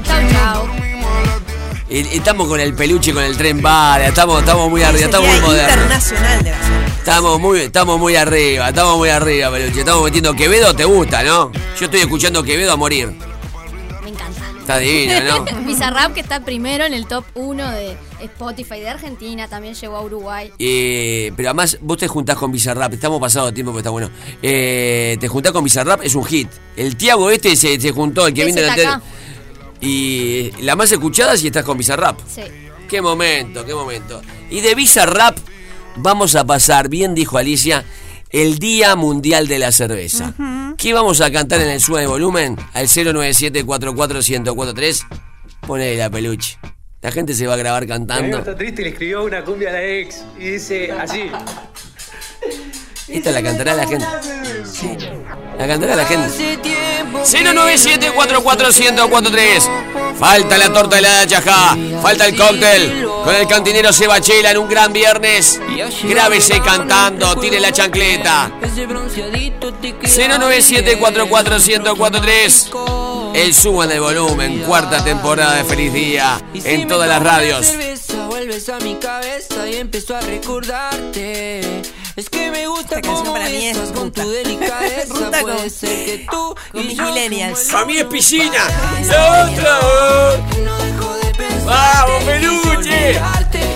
S3: Estamos con el peluche, con el tren bala. Estamos, estamos muy arriba, estamos muy modernos. Estamos muy, estamos muy arriba, estamos muy arriba, peluche. Estamos metiendo Quevedo, ¿te gusta, no? Yo estoy escuchando Quevedo a morir. Está divino, ¿no?
S14: Bizarrap que está primero en el top 1 de Spotify de Argentina, también llegó a Uruguay.
S3: Eh, pero además vos te juntás con Bizarrap, estamos pasado de tiempo, pero está bueno. Eh, te juntás con Bizarrap, es un hit. El Tiago este se, se juntó, el que viene de la tele. Y la más escuchada si estás con Bizarrap.
S14: Sí.
S3: Qué momento, qué momento. Y de Bizarrap vamos a pasar, bien dijo Alicia, el Día Mundial de la Cerveza. ¿Qué vamos a cantar en el sube de volumen? Al 097-44-1043. Ponele la peluche. La gente se va a grabar cantando.
S16: está triste y le escribió una cumbia a la ex y dice así.
S3: Esta la cantará la gente. La cantará la gente. 097-44-1043. Falta la torta helada de Chajá. Falta el cóctel. Con el cantinero Sebachela en un gran viernes. Grábese cantando. Tire la chancleta. 097-44-1043. El suban del volumen. Cuarta temporada de Feliz Día. En todas las radios.
S11: vuelves a mi cabeza y empiezo a recordarte. Es que me gusta
S8: Esta canción para mí es ruta.
S11: tu delicadeza.
S8: Ruta
S11: Puede
S8: con-
S11: ser que tú
S8: con
S11: y
S8: mis millennials.
S3: Para mí es piscina. La otra. ¡Vamos, peluche!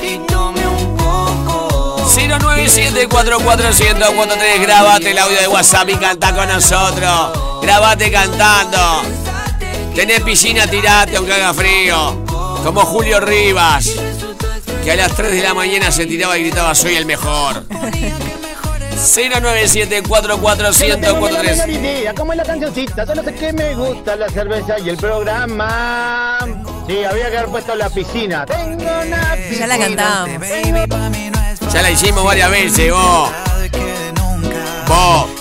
S11: Y tome un poco.
S3: 097-44-1043. Grabate el audio de WhatsApp y canta con nosotros. Grabate cantando. Tenés piscina, tirate aunque haga frío. Como Julio Rivas. Que a las 3 de la mañana se tiraba y gritaba soy el mejor. 097-44-1043.
S10: idea, ¿cómo es la cancioncita? Solo sé que me gusta la cerveza y el programa. Sí, había que haber puesto la piscina. Tengo una piscina.
S8: Ya la cantamos.
S3: Ya la hicimos varias veces, vos. Vos.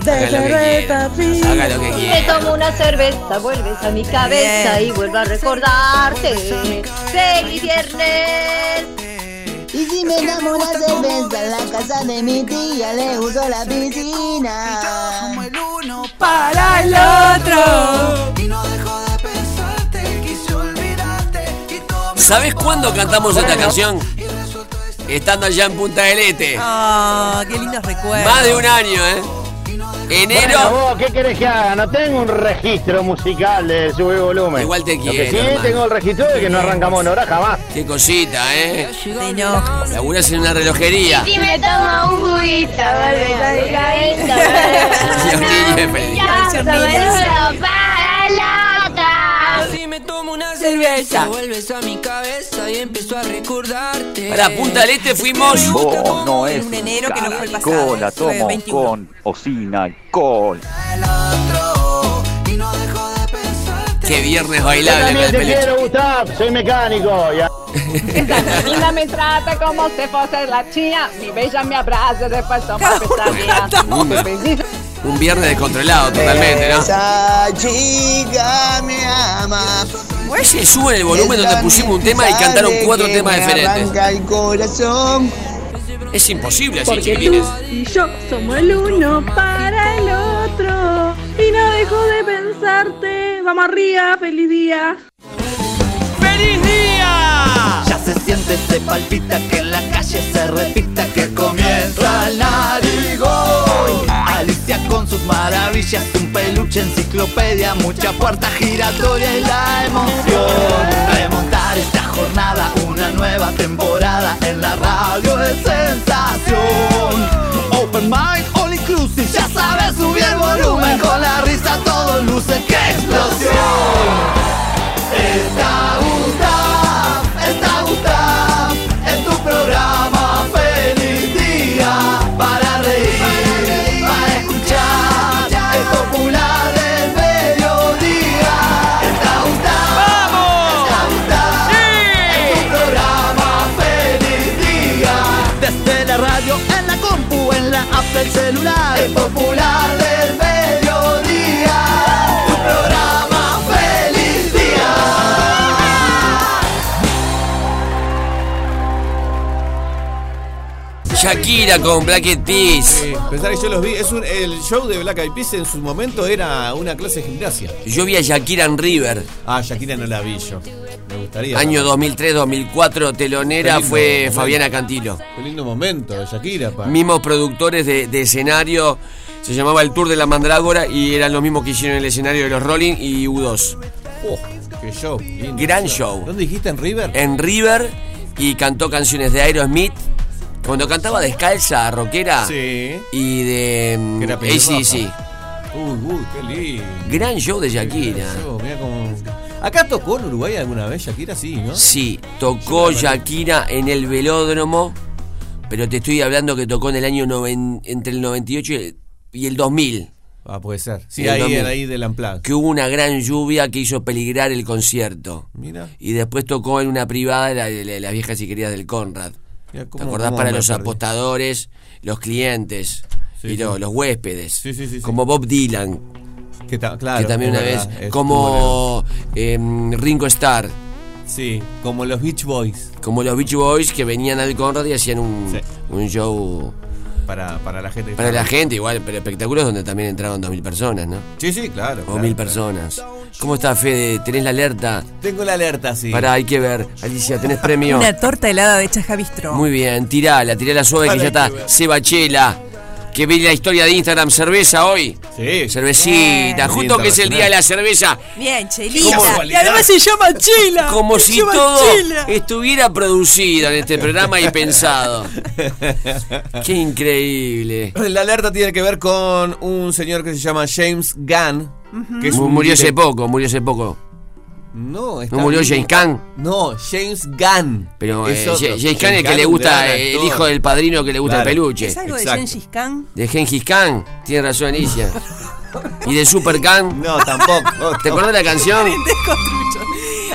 S3: Haga lo que quiera. Haga lo que
S17: Me tomo una cerveza, vuelves a mi cabeza
S8: Bien.
S17: y vuelvo a recordarte. Feliz viernes. Y si me tomo una cerveza en la casa de mi tía, le uso la piscina.
S18: como el uno
S8: Para el otro.
S18: Y no dejo de pensarte, quise olvidarte.
S3: ¿Sabes cuándo cantamos esta canción? Estando allá en Punta del Este.
S8: Ah, qué lindos recuerdos.
S3: Más de un año, ¿eh?
S10: Bueno,
S3: Enero.
S10: vos, ¿qué querés que haga? No tengo un registro musical de sube volumen.
S3: Igual te
S10: Lo que
S3: quiero,
S10: sí
S3: hermano.
S10: tengo el registro de que no arrancamos en hora jamás.
S3: Qué cosita, ¿eh?
S8: Enojas.
S3: Laburás en una relojería.
S17: Si me tomo un juguito, vuelves a mi cabeza. Me
S11: tomo una cerveza, vuelves a mi cabeza y empiezo a recordarte.
S3: Para Punta del Este fuimos.
S19: Vos no es
S8: un enero que no fue el pasado.
S19: la tomo
S8: 21.
S19: con o sin alcohol.
S18: y no dejo de pensarte.
S3: Qué viernes
S10: Yo
S3: bailable el
S10: te
S3: peluche.
S10: quiero, Gustav, soy mecánico. Ya.
S9: Linda me trata como si fuese la chía. Mi bella me abraza, después toma pesadilla.
S3: Un viernes descontrolado totalmente, ¿no?
S17: Esa chica me ama.
S3: Se el volumen donde pusimos un tema y cantaron cuatro temas diferentes.
S17: El corazón.
S3: Es imposible así,
S20: Porque
S3: chiquilines.
S20: tú y yo somos el uno para el otro. Y no dejo de pensarte. Vamos arriba, feliz día.
S3: ¡Feliz día!
S18: Ya se siente, se palpita que en la calle se repita que comienza la mucha enciclopedia, mucha puerta giratoria y la emoción. Remontar esta jornada, una nueva temporada en la radio es sensación. Open mind, all inclusive, ya sabes subir el volumen con la risa todo luce, ¡qué explosión! Está Gustav, popular
S3: Shakira con Black Eyed Peas.
S7: Sí, pensar que yo los vi. Es un- el show de Black Eyed Peas en su momento era una clase de gimnasia.
S3: Yo vi a Shakira en River.
S7: Ah, Shakira no la vi yo. Me gustaría.
S3: Año 2003-2004, telonera
S7: lindo
S3: fue
S7: momento.
S3: Fabiana Cantilo.
S7: Qué lindo momento de Shakira, pa.
S3: Mismos productores de, de escenario. Se llamaba el Tour de la Mandrágora y eran los mismos que hicieron el escenario de los Rolling y U2.
S7: Oh, qué show.
S3: Gran show.
S7: ¿Dónde dijiste en River?
S3: En River y cantó canciones de Aerosmith. Cuando cantaba descalza, rockera.
S7: Sí.
S3: Y de mm,
S7: Que era pelirroja.
S3: ACDC.
S7: Uy, uy, qué lindo.
S3: Gran show de Shakira.
S7: Show, cómo- ¿Acá tocó en Uruguay alguna vez Shakira? Sí, ¿no?
S3: Sí, tocó Shakira en el velódromo, pero te estoy hablando que tocó en el año noven- entre el 98 y- el 2000.
S7: Ah, puede ser. Sí, ahí,
S3: 2000.
S7: ahí del Unplugged.
S3: Que hubo una gran lluvia que hizo peligrar el concierto.
S7: Mira.
S3: Y después tocó en una privada la de la- las viejas y queridas del Conrad.
S7: Mira
S3: ¿Te
S7: cómo-
S3: acordás?
S7: cómo
S3: Para los
S7: perdí.
S3: apostadores, los clientes
S7: Sí,
S3: y los huéspedes.
S7: Sí, sí, sí.
S3: Como Bob Dylan,
S7: Que, ta- claro,
S3: que también una
S7: verdad,
S3: vez. Como em, Ringo Starr.
S7: Sí, como los Beach Boys.
S3: Como los Beach Boys que venían al Conrad y hacían un show
S7: Para, para la gente. que
S3: para la gente, igual, pero espectáculos donde también entraban 2.000 personas, ¿no?
S7: Sí, sí, claro.
S3: O
S7: claro,
S3: 1.000
S7: claro.
S3: personas. ¿Cómo está, Fede? ¿Tenés la alerta?
S7: Tengo la alerta, sí.
S3: Pará, hay que ver. Alicia, ¿tenés premio?
S8: Una torta helada de chajabistro.
S3: Muy bien, tirala, tirala suave que
S7: Para
S3: ya está. Sebachela. Que ve la historia de Instagram, cerveza hoy.
S7: Sí.
S3: Cervecita,
S8: Bien.
S3: justo que es el día de la cerveza.
S8: Bien. Chelita. Y además se llama Chela.
S3: Como
S8: Se
S3: si todo estuviera producido en este programa y pensado. Qué increíble.
S7: La alerta tiene que ver con un señor que se llama James Gunn. que es
S3: Mu-
S7: un
S3: Murió hace poco, murió hace poco.
S7: No, está
S3: ¿No murió
S7: vivo.
S3: James Caan?
S7: No, James Gunn.
S3: Pero
S7: Es
S3: eh. James James Caan es el que
S7: Gunn,
S3: le gusta,
S7: gran
S3: el hijo del padrino que le gusta
S7: Claro.
S3: el peluche.
S8: ¿Es algo de. Gengis Khan?
S3: De Gengis Khan, tiene razón Alicia. ¿Y de Super Khan?
S7: No, tampoco.
S3: ¿Te acordás de la canción?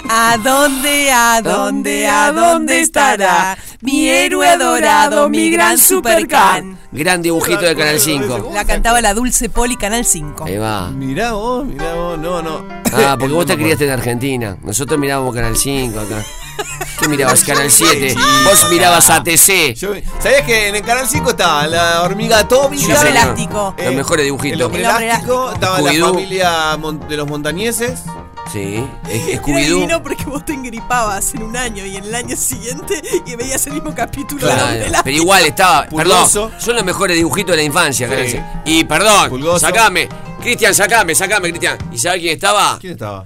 S8: ¿A dónde, a dónde, a dónde estará mi héroe adorado, mi gran Super Khan?
S3: Gran dibujito de Canal 5.
S8: La cantaba la Dulce Poli Canal 5.
S3: Ahí va.
S7: Mirá vos, mirá vos, no, no.
S3: Ah, porque vos te criaste en Argentina. Nosotros mirábamos Canal 5 acá. ¿Qué mirabas? Canal 7. Vos mirabas ATC.
S7: Yo- ¿Sabías que en el canal 5 estaba la hormiga atómica?
S3: Sí, señor.
S8: elástico.
S3: Los mejores dibujitos.
S7: El hombre
S8: El hombre
S7: elástico, estaba la familia de los montañeses.
S3: Sí. Es-
S8: Era
S3: Scooby-Doo.
S8: divino porque vos te engripabas en un año y en el año siguiente y veías el mismo capítulo
S3: Claro,
S8: de la
S3: pero igual estaba.
S7: Pulgoso.
S3: Perdón, son los mejores dibujitos de la infancia,
S7: Sí.
S3: Canal 5. Y perdón,
S7: Pulgoso.
S3: sacame. Cristian, sacame, sacame, Cristian. ¿Y sabes quién estaba?
S7: ¿Quién estaba?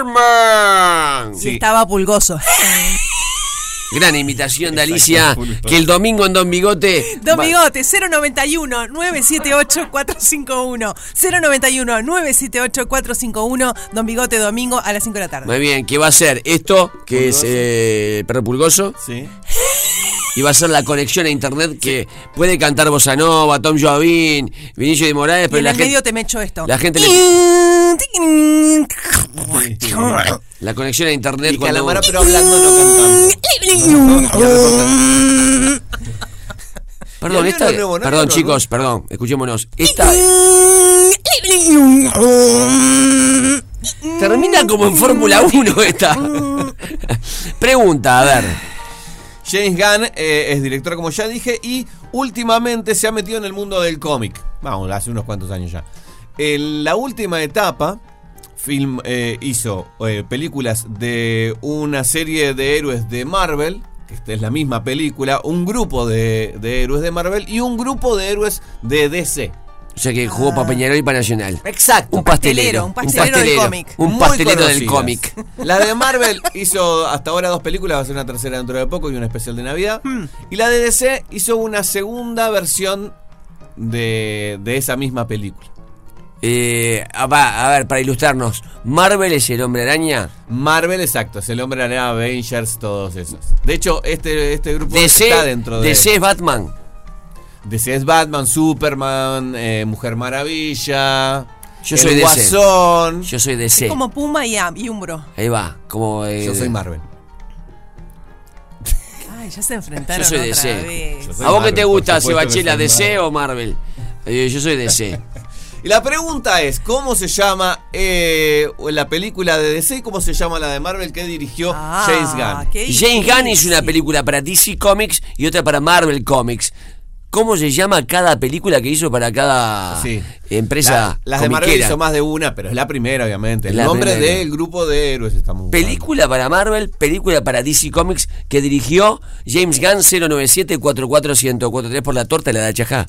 S3: Berman.
S8: Y estaba pulgoso.
S3: Gran imitación de Alicia. Que el domingo en Don Bigote.
S8: Don
S3: va-
S8: Bigote, 091 978 451 091 978 451 Don Bigote domingo a las 5 de la tarde.
S3: Muy bien, que va a ser esto, que es eh, Perro Pulgoso.
S7: Sí.
S3: Y va a ser la conexión a internet que puede cantar Bossa Nova, Tom Joavín, Vinicio de Morales,
S8: Y
S3: pero
S8: en
S3: la
S8: el
S3: gente,
S8: medio te me echo esto.
S3: la gente le- la conexión a internet
S7: Y
S3: cuando
S7: Calamara, pero hablando, no cantando.
S3: Perdón,
S7: ¿Y
S3: esta,
S7: nuevo, no?
S3: perdón
S7: ¿No?
S3: chicos, perdón, escuchémonos. Esta termina como en Fórmula 1 esta. Pregunta, a ver.
S7: James Gunn eh, es director, como ya dije, y últimamente se ha metido en el mundo del cómic. Vamos, hace unos cuantos años ya. En la última etapa, film, eh, hizo eh, películas de una serie de héroes de Marvel, que esta es la misma película, un grupo de, de héroes de Marvel y un grupo de héroes de DC.
S3: sea que jugó para Peñarol y para Nacional.
S7: Exacto.
S3: Un pastelero.
S8: Un pastelero del cómic.
S3: Un
S7: Muy
S3: pastelero del cómic.
S7: La de Marvel hizo hasta ahora dos películas, va a ser una tercera dentro de poco y una especial de Navidad.
S8: Hmm.
S7: Y la de DC hizo una segunda versión de, de esa misma película.
S3: Eh, va, a ver, para ilustrarnos, Marvel es el hombre araña.
S7: Marvel, exacto, es el hombre araña, Avengers, todos esos. De hecho, este, este grupo
S3: DC,
S7: está dentro de.
S3: DC es Batman.
S7: DC es Batman, Superman, eh, Mujer Maravilla.
S3: Yo
S7: el
S3: soy DC.
S7: Guasón.
S3: Yo soy DC.
S8: Como Puma y, y Umbro.
S3: Ahí va, como. eh,
S7: Yo soy Marvel.
S8: Ay, ya se enfrentaron
S3: Yo soy
S8: otra
S3: DC.
S8: vez.
S7: Yo soy
S3: ¿A vos qué te gusta, Sebachela, DC
S7: Marvel.
S3: o Marvel? Eh, yo soy DC.
S7: Y la pregunta es, ¿cómo se llama eh, la película de DC y cómo se llama la de Marvel que dirigió
S8: Ah,
S7: James Gunn?
S3: James Gunn hizo una película para DC Comics y otra para Marvel Comics. ¿Cómo se llama cada película que hizo para cada
S7: Sí.
S3: empresa?
S7: La- las de Marvel hizo más de una, pero es la primera, obviamente. El
S3: La
S7: nombre
S3: primera.
S7: del grupo de héroes estamos.
S3: Película para Marvel, película para DC Comics que dirigió James Gunn 097 44143 por la torta de la Dachajá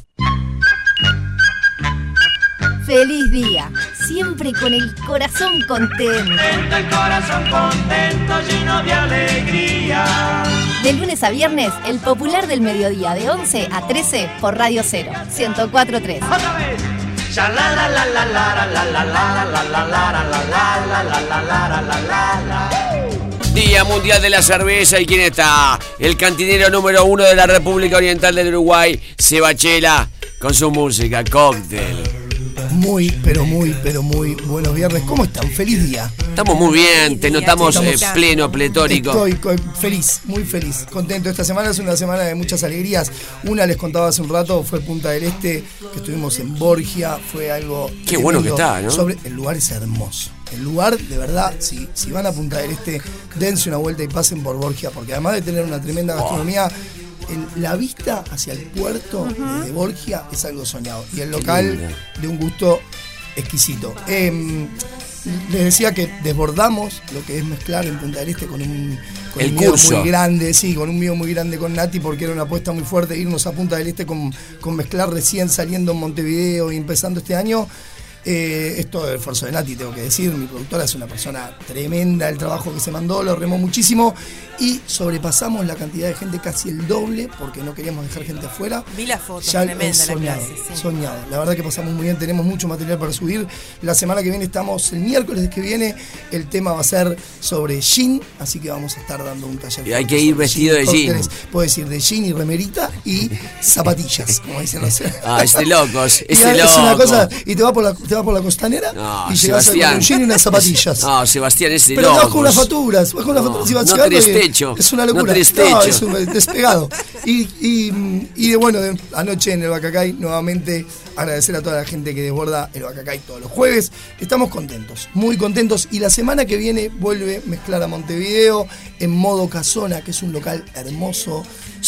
S2: feliz día, siempre con el corazón contento.
S1: Contento el corazón contento, lleno de alegría.
S2: De lunes a viernes, el popular del mediodía de 11 a 13 por Radio 0, 1043.
S1: Otra vez.
S3: Día Mundial de la Cerveza y quién está? El cantinero número uno de la República Oriental del Uruguay, Sebachela, con su música, cóctel.
S21: Muy, pero muy, pero muy buenos viernes. ¿Cómo están? Feliz día.
S3: Estamos muy bien, te notamos eh, pleno, pletórico.
S21: Estoy feliz, muy feliz, contento. Esta semana es una semana de muchas alegrías. Una les contaba hace un rato, fue Punta del Este, que estuvimos en Borgia, fue algo.
S3: Qué bueno que está, ¿no?
S21: Sobre, el lugar es hermoso. El lugar, de verdad, si, si van a Punta del Este, dense una vuelta y pasen por Borgia, porque además de tener una tremenda gastronomía, el- la vista hacia el puerto de Borgia es algo soñado. Y el local de un gusto exquisito. Em, les decía que desbordamos lo que es mezclar en Punta del Este con un, con
S3: El
S21: un miedo
S3: curso.
S21: muy grande, sí, con un miedo muy grande con Nati, porque era una apuesta muy fuerte irnos a Punta del Este con, con mezclar recién saliendo en Montevideo y empezando este año. Eh, es todo el esfuerzo de Nati, tengo que decir. Mi productora es una persona tremenda, el trabajo que se mandó lo remó muchísimo y sobrepasamos la cantidad de gente casi el doble porque no queríamos dejar gente afuera.
S8: Vi la foto,
S21: Ya
S8: tremenda
S21: es
S8: la
S21: soñado,
S8: clase. sí.
S21: soñado. La verdad que pasamos muy bien, tenemos mucho material para subir. La semana que viene estamos, el miércoles que viene, el tema va a ser sobre jean, así que vamos a estar dando un taller.
S3: Y hay que ir vestido de jean.
S21: Puedes ir de jean y remerita y zapatillas, como dicen los
S3: Ah, es de locos,
S21: y
S3: es de
S21: es una
S3: loco.
S21: cosa, y te vas por la, te vas por la costanera
S3: No,
S21: y llegas con
S3: Sebastián.
S21: un jean y unas zapatillas.
S3: No, Sebastián es de
S21: Pero vas con unas facturas, vas con unas
S3: No,
S21: facturas y vas
S3: no tenés techo,
S21: Es una
S3: no
S21: locura.
S3: tenés techo.
S21: es un despegado. Y, y, y de bueno, de- anoche en el Bacacay, nuevamente agradecer a toda la gente que desborda el Bacacay todos los jueves. Estamos contentos, muy contentos. Y la semana que viene vuelve Mezclar a Montevideo en modo Casona, que es un local hermoso.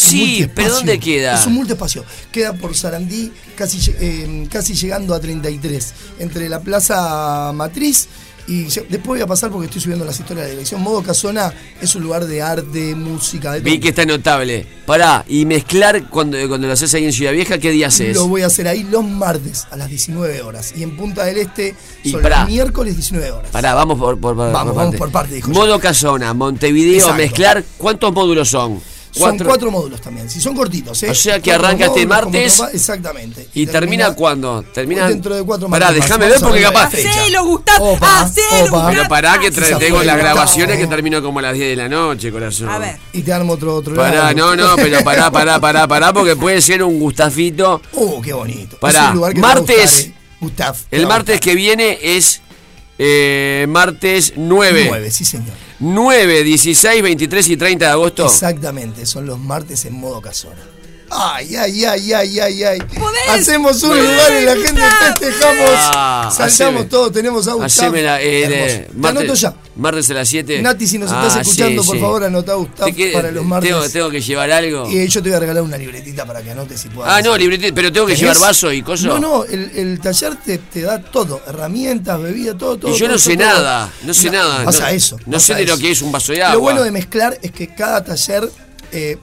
S3: Sí, pero ¿dónde queda?
S21: Es un multiespacio. Queda por Sarandí, casi, eh, casi llegando a 33. Entre la Plaza Matriz y después voy a pasar porque estoy subiendo las historias de la dirección. Modo Casona es un lugar de arte, música, de
S3: Vi que está notable. Pará, y mezclar cuando, cuando lo haces ahí en Ciudad Vieja, ¿qué día haces?
S21: Lo voy a hacer ahí los martes a las 19 horas. Y en Punta del Este
S3: Y
S21: son
S3: pará.
S21: los miércoles 19 horas.
S3: Pará, vamos por, por, por-
S21: Vamos,
S3: por
S21: vamos
S3: parte.
S21: por parte, dijo
S3: Modo Casona, Montevideo,
S21: Exacto.
S3: mezclar. ¿Cuántos módulos son?
S21: Son cuatro módulos también. Si son cortitos, ¿eh?
S3: O sea que
S21: Cuatro
S3: arranca este
S21: como
S3: martes.
S21: Exactamente.
S3: ¿Y termina cuándo? Termina.
S21: Dentro de cuatro
S3: Pará,
S21: martes más.
S3: déjame ver porque capaz.
S8: Hacelo, Gustavo.
S21: Opa,
S8: Hacelo,
S21: opa.
S3: Pero pará que tengo las
S21: la-
S3: grabaciones que termino como a las 10 de la noche, corazón.
S8: A ver.
S21: Y te armo otro, otro
S3: Pará,
S21: lado.
S3: no, no, pero pará, pará, pará, pará, porque puede ser un Gustafito.
S21: Oh, qué bonito.
S3: Pará,
S21: lugar que
S3: martes.
S21: eh. Gustav. te
S3: El martes que viene es eh, martes 9.
S21: 9, sí, señor.
S3: 9, 16, 23 y 30 de agosto.
S21: Exactamente, son los martes en modo casona. Ay, ay, ay, ay, ay, ay.
S8: ¿Podés?
S21: Hacemos un
S8: ¿Podés,
S21: lugar y la gente festejamos.
S3: Ah,
S21: saltamos
S3: haceme.
S21: todos, tenemos a Gustavo.
S3: Hacémela, eh,
S21: Te anoto ya.
S3: Martes a las 7.
S21: Nati, si nos
S3: Ah,
S21: estás escuchando,
S3: sí,
S21: por
S3: sí.
S21: favor, anota Gustavo
S3: ¿Te que-
S21: para los martes.
S3: Tengo, tengo que llevar algo.
S21: Y yo te voy a regalar una libretita para que anotes si puedas.
S3: Ah, no, libretita, pero tengo que
S21: ¿Tenés?
S3: llevar vaso y cosas.
S21: No, no, el, el taller te, te da todo, herramientas, bebida, todo, todo.
S3: Y yo no sé
S21: todo.
S3: nada, no sé nada.
S21: Vas
S3: no,
S21: a eso.
S3: No sé de lo que es un vaso de agua.
S21: Lo bueno de mezclar es que cada taller eh,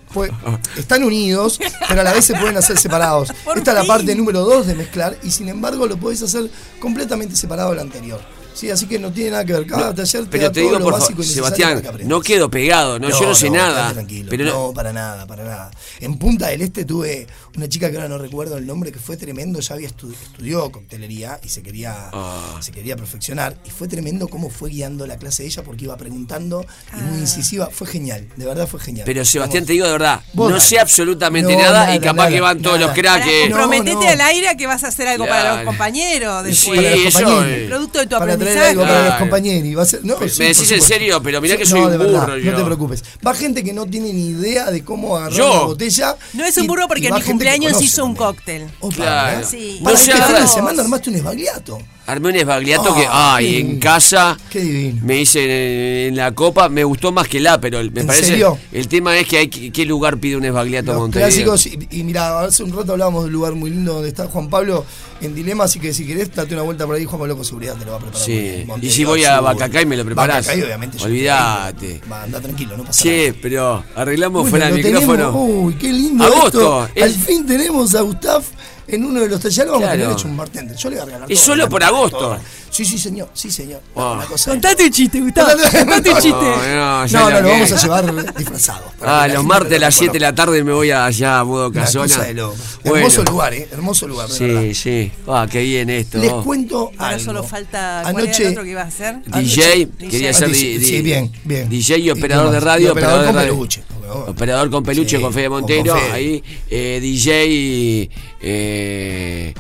S21: están unidos, pero a la vez se pueden hacer separados. Esta es la parte número dos de mezclar y sin embargo lo podés hacer completamente separado del anterior. Sí, así que no tiene nada que ver. Cada taller te
S3: Pero
S21: da
S3: te
S21: todo
S3: digo,
S21: lo
S3: por
S21: básico
S3: Sebastián, no quedo pegado, no, yo no sé nada.
S21: tranquilo.
S3: Pero no,
S21: no, para nada, para nada. En Punta del Este tuve una chica que ahora no recuerdo el nombre, que fue tremendo, ya había estu- estudió coctelería y se quería,
S3: Ah.
S21: se quería perfeccionar. Y fue tremendo cómo fue guiando la clase de ella porque iba preguntando y muy incisiva. Fue genial, de verdad fue genial.
S3: Pero Sebastián, te digo de verdad, no
S21: dale.
S3: sé absolutamente
S21: No,
S3: nada, y capaz
S21: nada,
S3: que van todos los cracks que.
S8: Prometete al aire que vas a hacer algo para los compañeros
S3: Sí,
S8: después.
S21: Para los
S3: eso,
S21: compañeros.
S3: eh.
S8: Producto de tu
S21: para traer
S8: aprendizaje.
S21: algo para los
S3: Claro.
S21: compañeros. y va a ser- no,
S3: Me-
S21: sí,
S3: me
S21: por
S3: decís en serio, pero mirá que soy
S21: no,
S3: un
S21: de verdad,
S3: burro,
S21: No
S3: yo.
S21: te preocupes. Va gente que no tiene ni idea de cómo agarrar
S3: Yo.
S21: una botella.
S8: No es un burro porque en mi cumpleaños
S21: conoce
S8: hizo un cóctel.
S21: Opa,
S3: Claro.
S21: ¿verdad?
S8: Sí.
S21: Para
S3: No se
S21: semana armaste un esbagliato.
S3: Armé un esbagliato que,
S21: Ah,
S3: ay,
S21: qué
S3: en casa
S21: Qué divino.
S3: me hice en, en la copa, me gustó más que la, pero me
S21: ¿En
S3: parece.
S21: serio?
S3: El tema es que hay que- qué lugar pide un esbagliato a
S21: Los clásicos, y, y mira, hace un rato hablábamos de un lugar muy lindo donde está Juan Pablo en dilema, así que si querés, date una vuelta por ahí, Juan Pablo con seguridad te lo va a preparar.
S3: Sí, y si voy a. Bacacay me lo preparás.
S21: Bacacay, obviamente.
S3: Olvídate.
S21: Va, anda tranquilo, no pasa
S3: Che, pero arreglamos
S21: Bueno,
S3: fuera del
S21: lo tenemos-
S3: micrófono.
S21: Uy, qué lindo.
S3: Agosto,
S21: esto. Al fin tenemos a Gustav en uno de los talleres. Vamos a
S3: Claro.
S21: tener hecho un bartender. Yo le voy a regalar
S3: Es
S21: todo,
S3: solo por agosto.
S21: Todo. Sí, sí, señor. Sí, señor. Una cosa
S8: Contate un chiste, Gustavo. Contate un chiste.
S3: No, no, lo
S21: no, lo
S3: que-
S21: vamos a llevar disfrazados.
S3: Ah, los martes a las 7 de la tarde me voy allá a Budo Casona. Bueno.
S21: Hermoso lugar, ¿eh? Hermoso lugar. de verdad.
S3: Sí, sí. Ah, qué bien esto.
S21: Les cuento
S8: Ahora
S21: algo.
S8: solo falta. ¿Cuál era
S21: Anoche-
S8: el otro que iba a hacer?
S3: DJ,
S21: Anoche-
S3: quería
S21: Ah,
S3: ser
S21: DJ, sí, bien, bien.
S3: DJ y
S21: ¿Y
S3: operador de radio,
S21: Y operador
S3: de radio. Operador con peluche
S21: Sí,
S3: con Fede
S21: con
S3: Montero,
S21: Fede.
S3: ahí eh, DJ eh,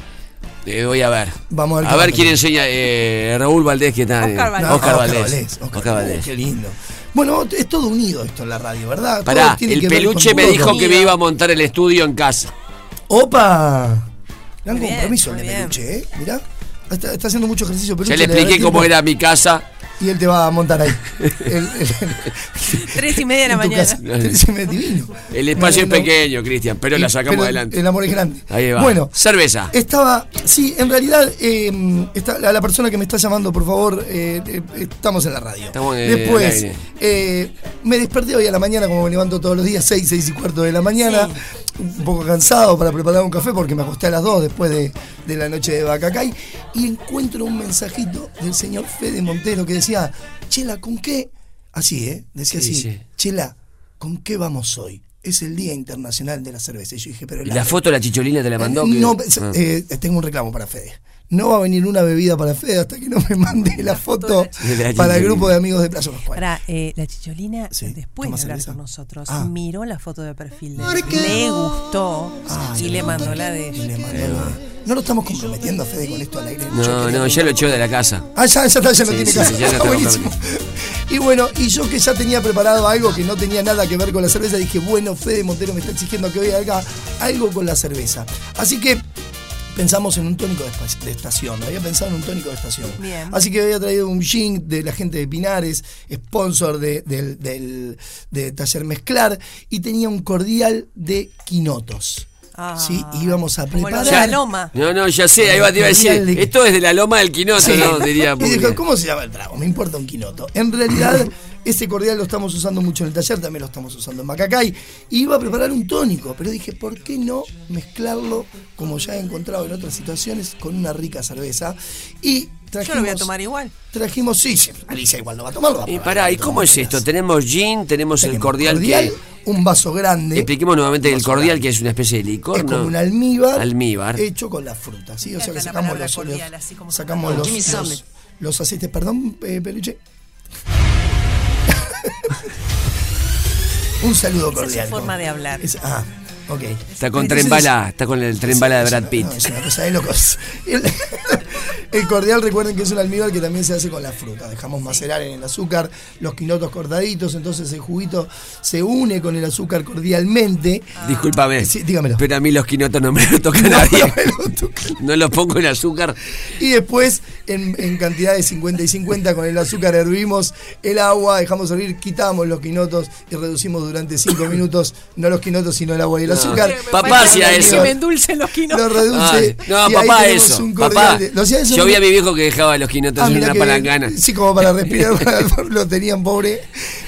S3: eh, voy a ver.
S21: Vamos a ver
S3: a quién enseña eh, Raúl Valdés que está.
S8: Oscar Valdés.
S21: No,
S3: Oscar Valdés.
S21: Oscar,
S3: Oscar Valdés.
S21: Qué lindo. Bueno, es todo unido esto en la radio, ¿verdad?
S3: Pará,
S21: tiene
S3: el peluche me dijo que me iba a montar el estudio en casa.
S21: ¡Opa! Gran compromiso el de peluche, ¿eh? Mirá. Está, está haciendo mucho ejercicio peluche.
S3: Ya le expliqué cómo era mi casa.
S21: Y él te va a montar ahí. El- el-
S8: Tres y media de la mañana.
S21: casa. Tres y media, divino.
S3: El espacio
S21: No,
S3: es pequeño, Cristian, pero la sacamos
S21: pero
S3: adelante.
S21: El amor es grande.
S3: Ahí va.
S21: Bueno,
S3: cerveza.
S21: Estaba, sí, en realidad, eh, está, la, la persona que me está llamando, por favor, eh, eh, estamos en la radio.
S3: Estamos en el
S21: Después,
S3: aire.
S21: eh, me desperté hoy a la mañana, como me levanto todos los días, 6, 6 y cuarto de la mañana, un poco cansado para preparar un café porque me acosté a las 2 después de, de la noche de Bacacay, y encuentro un mensajito del señor Fede Montero que decía, Chela, ¿con qué? Así, ¿eh? Decía
S3: ¿Qué
S21: así,
S3: dice?
S21: Chela, ¿con qué vamos hoy? Es el Día Internacional de la Cerveza. Y yo dije, pero
S3: ¿Y la foto de la chicholina te la mandó?
S21: eh, No,
S3: Ah.
S21: eh, tengo un reclamo para Fede. No va a venir una bebida para Fede hasta que no me mande la foto
S3: la
S21: para el grupo de amigos de Plaza Pascual.
S8: Pará, eh, la chicholina, después de hablar
S21: cerveza.
S8: con nosotros,
S21: Ah.
S8: miró la foto de perfil de él, le gustó y le mandó la de ella.
S21: No lo estamos comprometiendo a Fede con esto al aire.
S3: No, no, ya lo echó de la casa.
S21: Ah, ya, ya está, ya lo
S3: Sí,
S21: tiene
S3: sí,
S21: casa.
S3: ya
S21: Está buenísimo. Y bueno, y yo que ya tenía preparado algo que no tenía nada que ver con la cerveza, dije, bueno, Fede Montero me está exigiendo que hoy haga algo con la cerveza. Así que pensamos en un tónico de, estación. Había pensado en un tónico de estación.
S8: Bien.
S21: Así que había traído un gin de la gente de Pinares, sponsor de, del, del- de Taller Mezclar, y tenía un cordial de quinotos. sí, y íbamos a
S8: Ah,
S21: preparar.
S8: de la loma.
S3: No, no, ya sé, ahí va, te iba a decir.
S21: De-
S3: Esto es de la loma del quinoto,
S21: Sí.
S3: ¿no? Diría
S21: Y dijo. ¿cómo se llama el trago? Me importa un quinoto. En realidad, ese cordial lo estamos usando mucho en el taller, también lo estamos usando en Macacay. Y iba a preparar un tónico, pero dije, ¿por qué no mezclarlo, como ya he encontrado en otras situaciones, con una rica cerveza? Y trajimos,
S8: Yo lo voy a tomar igual.
S21: Trajimos, sí, sí, Alicia igual lo va a tomar. lo va a
S3: Y pará, ¿y cómo es esto? Tenemos gin, tenemos, el cordial,
S21: cordial,
S3: que.
S21: un vaso grande.
S3: Expliquemos nuevamente el cordial,
S21: grande.
S3: que es una especie de licor,
S21: Es
S3: ¿no?
S21: como un almíbar,
S3: Almíbar.
S21: hecho con la fruta, ¿sí? O sea que sacamos los,
S8: como
S21: sacamos los aceites, perdón, eh, peluche. Un saludo
S8: Esa es
S21: cordial.
S8: su forma de hablar.
S21: Es- ah, ok.
S3: Está con
S21: Entonces,
S3: tren bala, está con el tren bala de Brad Pitt.
S21: no, es una cosa de locos. El, cordial, recuerden que es un almíbar que también se hace con la fruta. Dejamos macerar en el azúcar los quinotos cortaditos, entonces el juguito se une con el azúcar cordialmente.
S3: Discúlpame.
S21: Sí, dígamelo.
S3: Pero a mí los quinotos no me lo toca nadie. No los pongo en azúcar.
S21: Y después, en, en cantidad de 50 y 50, con el azúcar hervimos el agua, dejamos hervir, quitamos los quinotos y reducimos durante 5 minutos, no los quinotos, sino el agua y el
S3: No.
S21: azúcar.
S3: Papá hacía eso.
S8: Que me endulcen los
S21: Lo
S8: quinotos.
S21: reduce.
S3: Ay, no,
S21: y ahí
S3: papá,
S21: tenemos
S3: eso.
S21: un
S3: Papá.
S21: cordial de- ¿Lo hacía eso.
S3: Yo vi a mi viejo que dejaba los quinotos
S21: Ah,
S3: en una
S21: que-
S3: palangana.
S21: Sí, como para respirar, lo tenían pobre.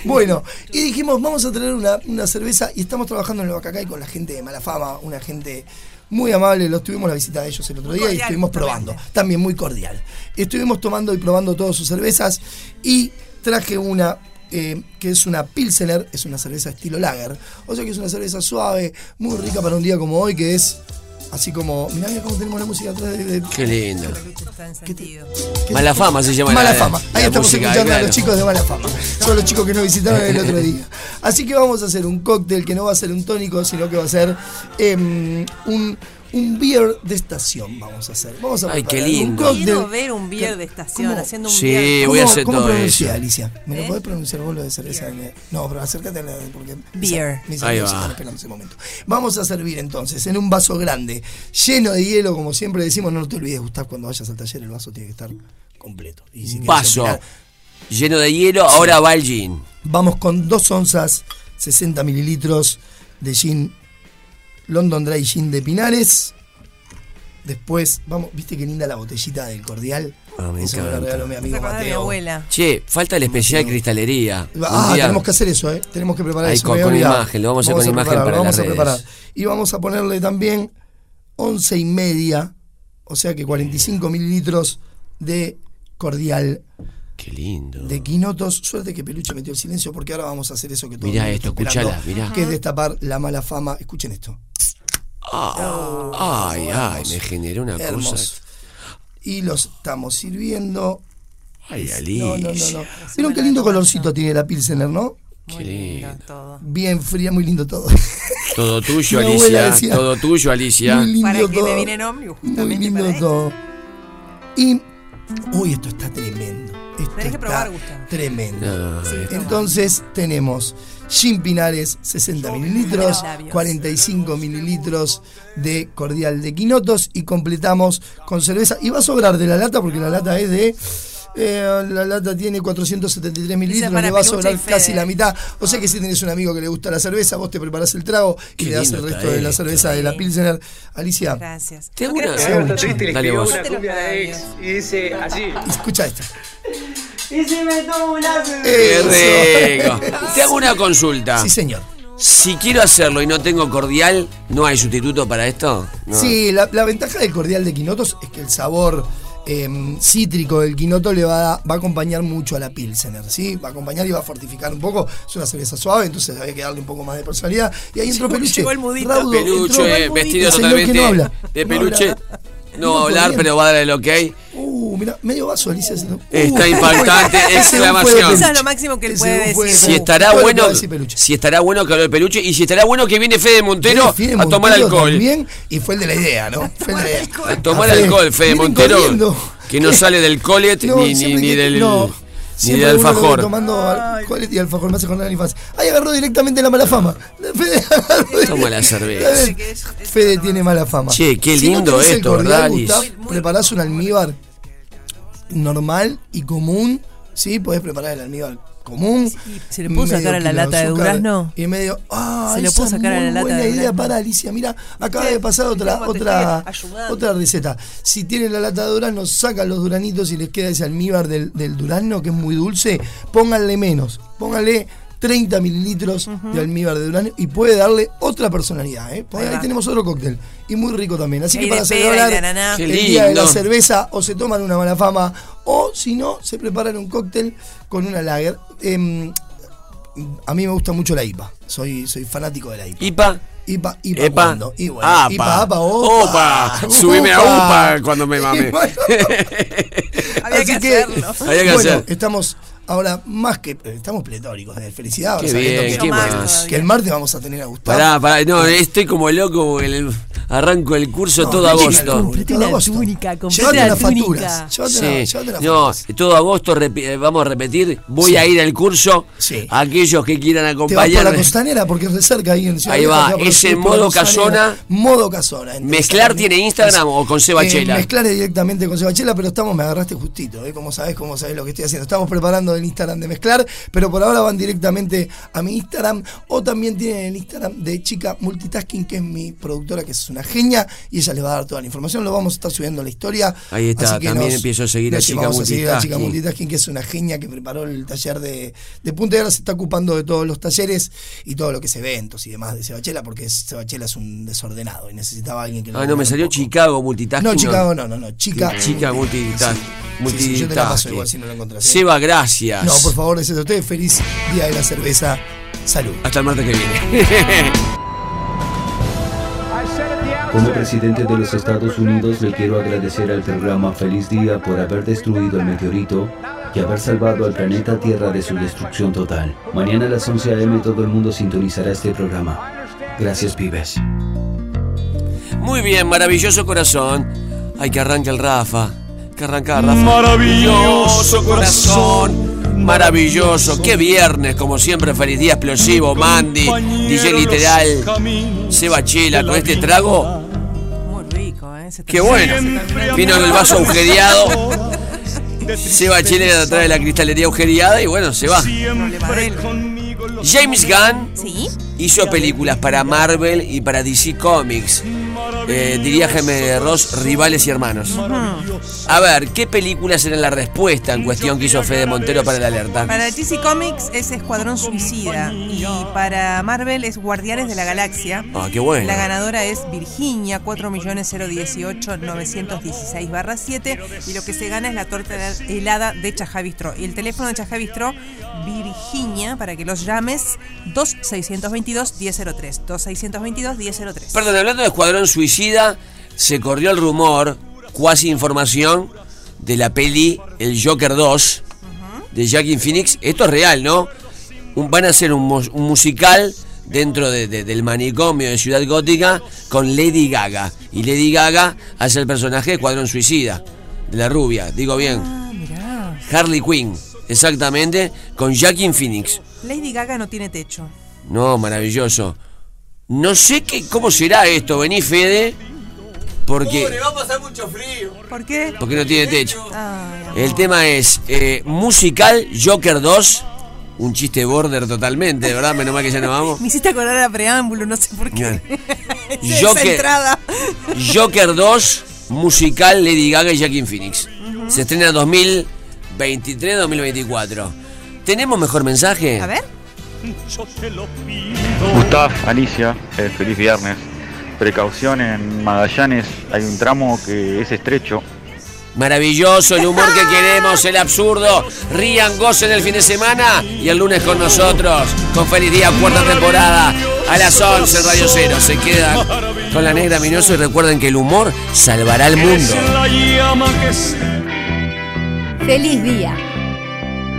S21: Bueno, y dijimos, vamos a traer una, una cerveza y estamos trabajando en el Bacacay con la gente de Malafama, una gente muy amable, los tuvimos la visita de ellos el otro
S8: Muy
S21: día y estuvimos probando, también muy cordial. Estuvimos tomando y probando todas sus cervezas y traje una eh, que es una Pilsener, es una cerveza estilo lager, o sea que es una cerveza suave, muy rica para un día como hoy, que es así como, mirá mirá cómo tenemos la música atrás de- de,
S3: Qué lindo.
S8: En sentido.
S3: Mala fama se llama
S21: Mala
S3: la-
S21: fama.
S3: la
S21: Ahí estamos
S3: música,
S21: escuchando a los chicos de Mala Fama. Son los chicos que nos visitaron el otro día. Así que vamos a hacer un cóctel que no va a ser un tónico, sino que va a ser em, un, un beer de estación. Vamos a hacer. Vamos a
S3: Ay, qué
S21: un
S3: lindo.
S21: cóctel.
S8: Quiero ver un beer de estación,
S21: ¿Cómo?
S8: haciendo un
S3: Sí,
S8: beer.
S3: voy a
S21: ¿Cómo-
S3: hacer
S21: ¿Cómo
S3: todo
S21: pronuncia,
S3: eso.
S21: Alicia? ¿Me
S8: ¿Eh?
S21: lo podés pronunciar vos lo de cerveza? No, pero acércate a la, porque
S8: Beer.
S21: mis
S3: Ahí
S21: amigos
S3: va.
S21: están esperando ese momento. Vamos a servir entonces en un vaso grande, lleno de hielo, como siempre decimos. No te olvides, Gustavo, cuando vayas al taller el vaso tiene que estar completo. Y si
S3: Vaso
S21: opinar,
S3: lleno de hielo, ahora va el gin.
S21: Vamos con dos onzas, 60 mililitros de gin London Dry Gin de Pinares. Después, vamos, ¿viste qué linda la botellita del cordial?
S3: Ah, me
S21: Eso me lo regaló mi amigo Mateo.
S8: abuela.
S3: Che, falta el especial cristalería.
S21: Ah,
S3: día-
S21: tenemos que hacer eso, ¿eh? Tenemos que preparar
S3: Ahí
S21: eso.
S3: con- con imagen, lo vamos a hacer con imagen
S21: preparar,
S3: para
S21: lo vamos
S3: las
S21: a
S3: redes.
S21: preparar. Y vamos a ponerle también once y media, o sea que 45 mililitros de cordial
S3: Qué lindo.
S21: de quinotos. Suerte que Peluche metió el silencio porque ahora vamos a hacer eso que todos
S3: Mirá esto, escuchala, mirá.
S21: Que es destapar la mala fama. Escuchen esto.
S3: Ah, ay, ay, me generó una
S21: Hermoso.
S3: cosa.
S21: Y los estamos sirviendo.
S3: Ay, Alicia.
S21: No, no, no, no. Vieron qué lindo colorcito tiene la Pilsener, ¿no?
S3: Qué lindo.
S21: Bien fría, muy lindo todo.
S3: Todo tuyo, Alicia.
S21: decía,
S3: todo tuyo, Alicia.
S21: Muy lindo
S8: Para que
S21: todo.
S8: me viene en ómnibus,
S21: Muy lindo
S8: para
S21: todo. Y. Uy, esto está tremendo. Esto
S8: Tenés que
S21: está
S8: probar, Gustavo.
S21: tremendo.
S3: No,
S8: Sí,
S3: esto-
S21: Entonces tenemos Gin Pinares 60 mililitros,
S8: labios.
S21: 45 mililitros de cordial de quinotos y completamos con cerveza. Y va a sobrar de la lata porque la lata es de... eh, la lata tiene 473 mililitros, le va a sobrar casi la mitad. O sea que si tenés un amigo que le gusta la cerveza, vos te preparás el trago y
S3: Qué
S21: le das el resto de la cerveza de la Pilsener. Alicia,
S8: Gracias.
S3: Te hago
S8: ¿No
S3: una- Dale vos.
S16: una cumbia de ex y dice así.
S21: escucha esto.
S17: Y si me tomo una
S3: Qué
S21: Eso.
S3: rico. Te hago una consulta.
S21: Sí, señor.
S3: Si quiero hacerlo y no tengo cordial, ¿no hay sustituto para esto? No.
S21: Sí, la, la ventaja del cordial de quinotos es que el sabor eh, cítrico del quinoto le va a, va a acompañar mucho a la Pilsener, ¿sí? Va a acompañar y va a fortificar un poco. Es una cerveza suave, entonces había que darle un poco más de personalidad. Y ahí entró Peluche.
S8: llegó el mudito.
S21: Raudo,
S3: Peluche,
S21: entró
S3: vestido totalmente
S21: no
S3: de peluche. No va a
S21: No
S3: hablar,
S21: podía.
S3: pero va a dar el ok.
S21: Uh, mira, medio vaso, Alicia. se- Uh,
S3: Está impactante,
S21: de
S3: exclamación.
S8: Eso es lo máximo que él puede
S21: de
S8: decir.
S3: Si estará
S21: Todo
S3: bueno,
S21: a
S3: si estará bueno que habló de peluche y si estará bueno que viene Fede Montero
S21: Fede
S3: a tomar
S21: Montero
S3: alcohol.
S21: También, y fue el de la idea, ¿no? Fue el de la idea.
S3: A tomar
S21: Fede,
S3: alcohol, Fede Montero,
S21: corriendo.
S3: que no sale del colet
S21: No,
S3: ni, ni, ni
S21: que-
S3: del
S21: no,
S3: ni
S21: ve
S3: alfajor.
S21: tomando alcohol y alfajor me hace a la infancia. Ahí agarró directamente la mala fama. Fede
S3: Toma la cerveza.
S21: Fede tiene mala fama.
S3: Che, qué
S21: Si no
S3: lindo
S21: tenés el
S3: esto.
S21: Gustavo, preparás un almíbar normal y común. Sí, podés preparar el almíbar común.
S8: ¿Se le puedo
S21: medio
S8: sacar a la
S21: de
S8: lata de
S21: azúcar
S8: durazno?
S21: Y medio. Ah,
S8: ¿Se le
S21: esa
S8: puedo
S21: es
S8: sacar a la lata
S21: buena
S8: de
S21: idea para Alicia. Mira, acaba de pasar otra
S8: ¿cómo te
S21: otra otra receta. Si tienen la lata de durazno, sacan los duranitos y les queda ese almíbar del, del durazno que es muy dulce, pónganle menos. Pónganle 30 mililitros de almíbar de durazno y puede darle otra personalidad. ¿eh?
S8: Ahí
S21: ahí tenemos otro cóctel y muy rico también. Así que para celebrar el día de la
S3: lindo.
S21: cerveza o se toman una mala fama o si no, se preparan un cóctel con una lager. Em, a mí me gusta mucho la IPA. Soy, soy fanático de la IPA.
S3: IPA.
S21: IPA, IPA,
S3: Epa.
S21: ¿cuándo? Y bueno,
S3: Apa.
S21: IPA, APA, opa.
S3: Opa. Subime a UPA cuando me mame.
S21: Bueno,
S8: Había
S21: así
S8: que hacerlo.
S3: Había que
S21: bueno,
S3: hacer.
S21: estamos ahora más que estamos pletóricos de felicidad.
S3: Qué bien,
S21: que,
S3: ¿qué
S8: más
S21: que el martes vamos a tener a Gustavo.
S3: Pará, pará, no, estoy como loco porque el- arranco el curso
S21: No,
S3: todo agosto.
S8: Comprate una túnica, comprate
S21: las facturas. La-
S3: Sí, no, todo agosto vamos a repetir. Voy
S21: Sí.
S3: a ir al curso.
S21: Sí.
S3: Aquellos que quieran acompañarme.
S21: la costanera porque es de cerca ahí en Ciudad
S3: Ahí va, es en modo casona.
S21: Modo casona.
S3: ¿Mezclar tiene Instagram o con Seba
S21: Eh,
S3: Chela?
S21: mezclar directamente con Sebachela, pero estamos, me agarraste justito, ¿eh? Como sabés, como sabés lo que estoy haciendo. Estamos preparando hablando del Instagram de Mezclar, pero por ahora van directamente a mi Instagram o también tienen el Instagram de Chica Multitasking, que es mi productora, que es una genia, y ella les va a dar toda la información. Lo vamos a estar subiendo a la historia.
S3: Ahí está, también
S21: nos-
S3: empiezo a seguir a Chica
S21: a seguir a Chica
S3: Multitasking.
S21: Multitasking, que es una genia que preparó el taller de, de punta y ahora se está ocupando de todos los talleres y todo lo que es eventos y demás de Sebachela, porque Sebachela es un desordenado y necesitaba alguien que lo
S3: Ah, no, me salió. Chicago Multitasking.
S21: No, Chicago no, no, no. Chica.
S3: Chica Multitasking.
S21: Sí, sí, yo te la paso igual si no la encontrás. ¿eh?
S3: Seba, gracias.
S21: No, por favor, deseo a ustedes feliz día de la cerveza. Salud.
S3: Hasta el martes que viene.
S6: Como presidente de los Estados Unidos le quiero agradecer al programa Feliz Día por haber destruido el meteorito y haber salvado al planeta Tierra de su destrucción total. Mañana a las 11 a.m. todo el mundo sintonizará este programa. Gracias, pibes.
S3: Muy bien, maravilloso corazón. Ay, que arranque el Rafa. Que arranca Rafa.
S1: Maravilloso corazón.
S3: Maravilloso. Qué viernes, como siempre. Feliz día explosivo. Mandy, DJ Literal. Seba Chela con este trago.
S8: Muy rico, ¿eh? Se
S3: Qué bueno. Vino en el vaso agujereado. Seba Chela atrás de la cristalería agujereada y bueno, se va. James Gunn hizo películas para Marvel y para DC Comics. Eh, diría Jaime Ross, rivales y hermanos. A ver, ¿qué películas eran la respuesta en cuestión que hizo Fede Montero para la alerta?
S8: Para DC Comics es Escuadrón Suicida y para Marvel es Guardianes de la Galaxia.
S3: Ah, qué bueno.
S8: La ganadora es Virginia, 4.018.916-7 y lo que se gana es la torta helada de Chajavistro. Y el teléfono de Chajavistro, Virginia, para que los llames, 2622-1003. 2622-1003.
S3: Perdón, hablando de Escuadrón Suicida, se corrió el rumor, cuasi información, de la peli El Joker 2 de Jackie Phoenix. Esto es real, ¿no? Un- van a hacer un, mus- un musical dentro de- de- del manicomio de Ciudad Gótica con Lady Gaga. Y Lady Gaga hace el personaje de Escuadrón Suicida, de la rubia, digo bien.
S8: Mirá.
S3: Harley Quinn, exactamente, con Jackie Phoenix.
S8: Lady Gaga no tiene techo.
S3: No, maravilloso. No sé qué, cómo será esto. Vení, Fede. Porque,
S1: va a pasar mucho frío.
S8: ¿Por qué?
S3: porque no tiene techo.
S8: Ay,
S3: El tema es eh, musical Joker 2. Un chiste border totalmente, de verdad. Menos mal que ya no vamos.
S8: Me hiciste acordar a preámbulo, no sé por qué. Esa
S3: Joker,
S8: entrada.
S3: Joker 2, musical Lady Gaga y Jackie Phoenix. Se estrena 2023-2024. ¿Tenemos mejor mensaje?
S8: A ver.
S19: Gustav, Alicia, eh, feliz viernes. Precaución en Magallanes, hay un tramo que es estrecho.
S3: Maravilloso el humor que queremos, el absurdo. Rían, gocen el fin de semana y el lunes con nosotros. Con feliz día, cuarta temporada. A las 11 en Radio Cero. Se quedan con la negra Minoso y recuerden que el humor salvará al mundo.
S2: Feliz día.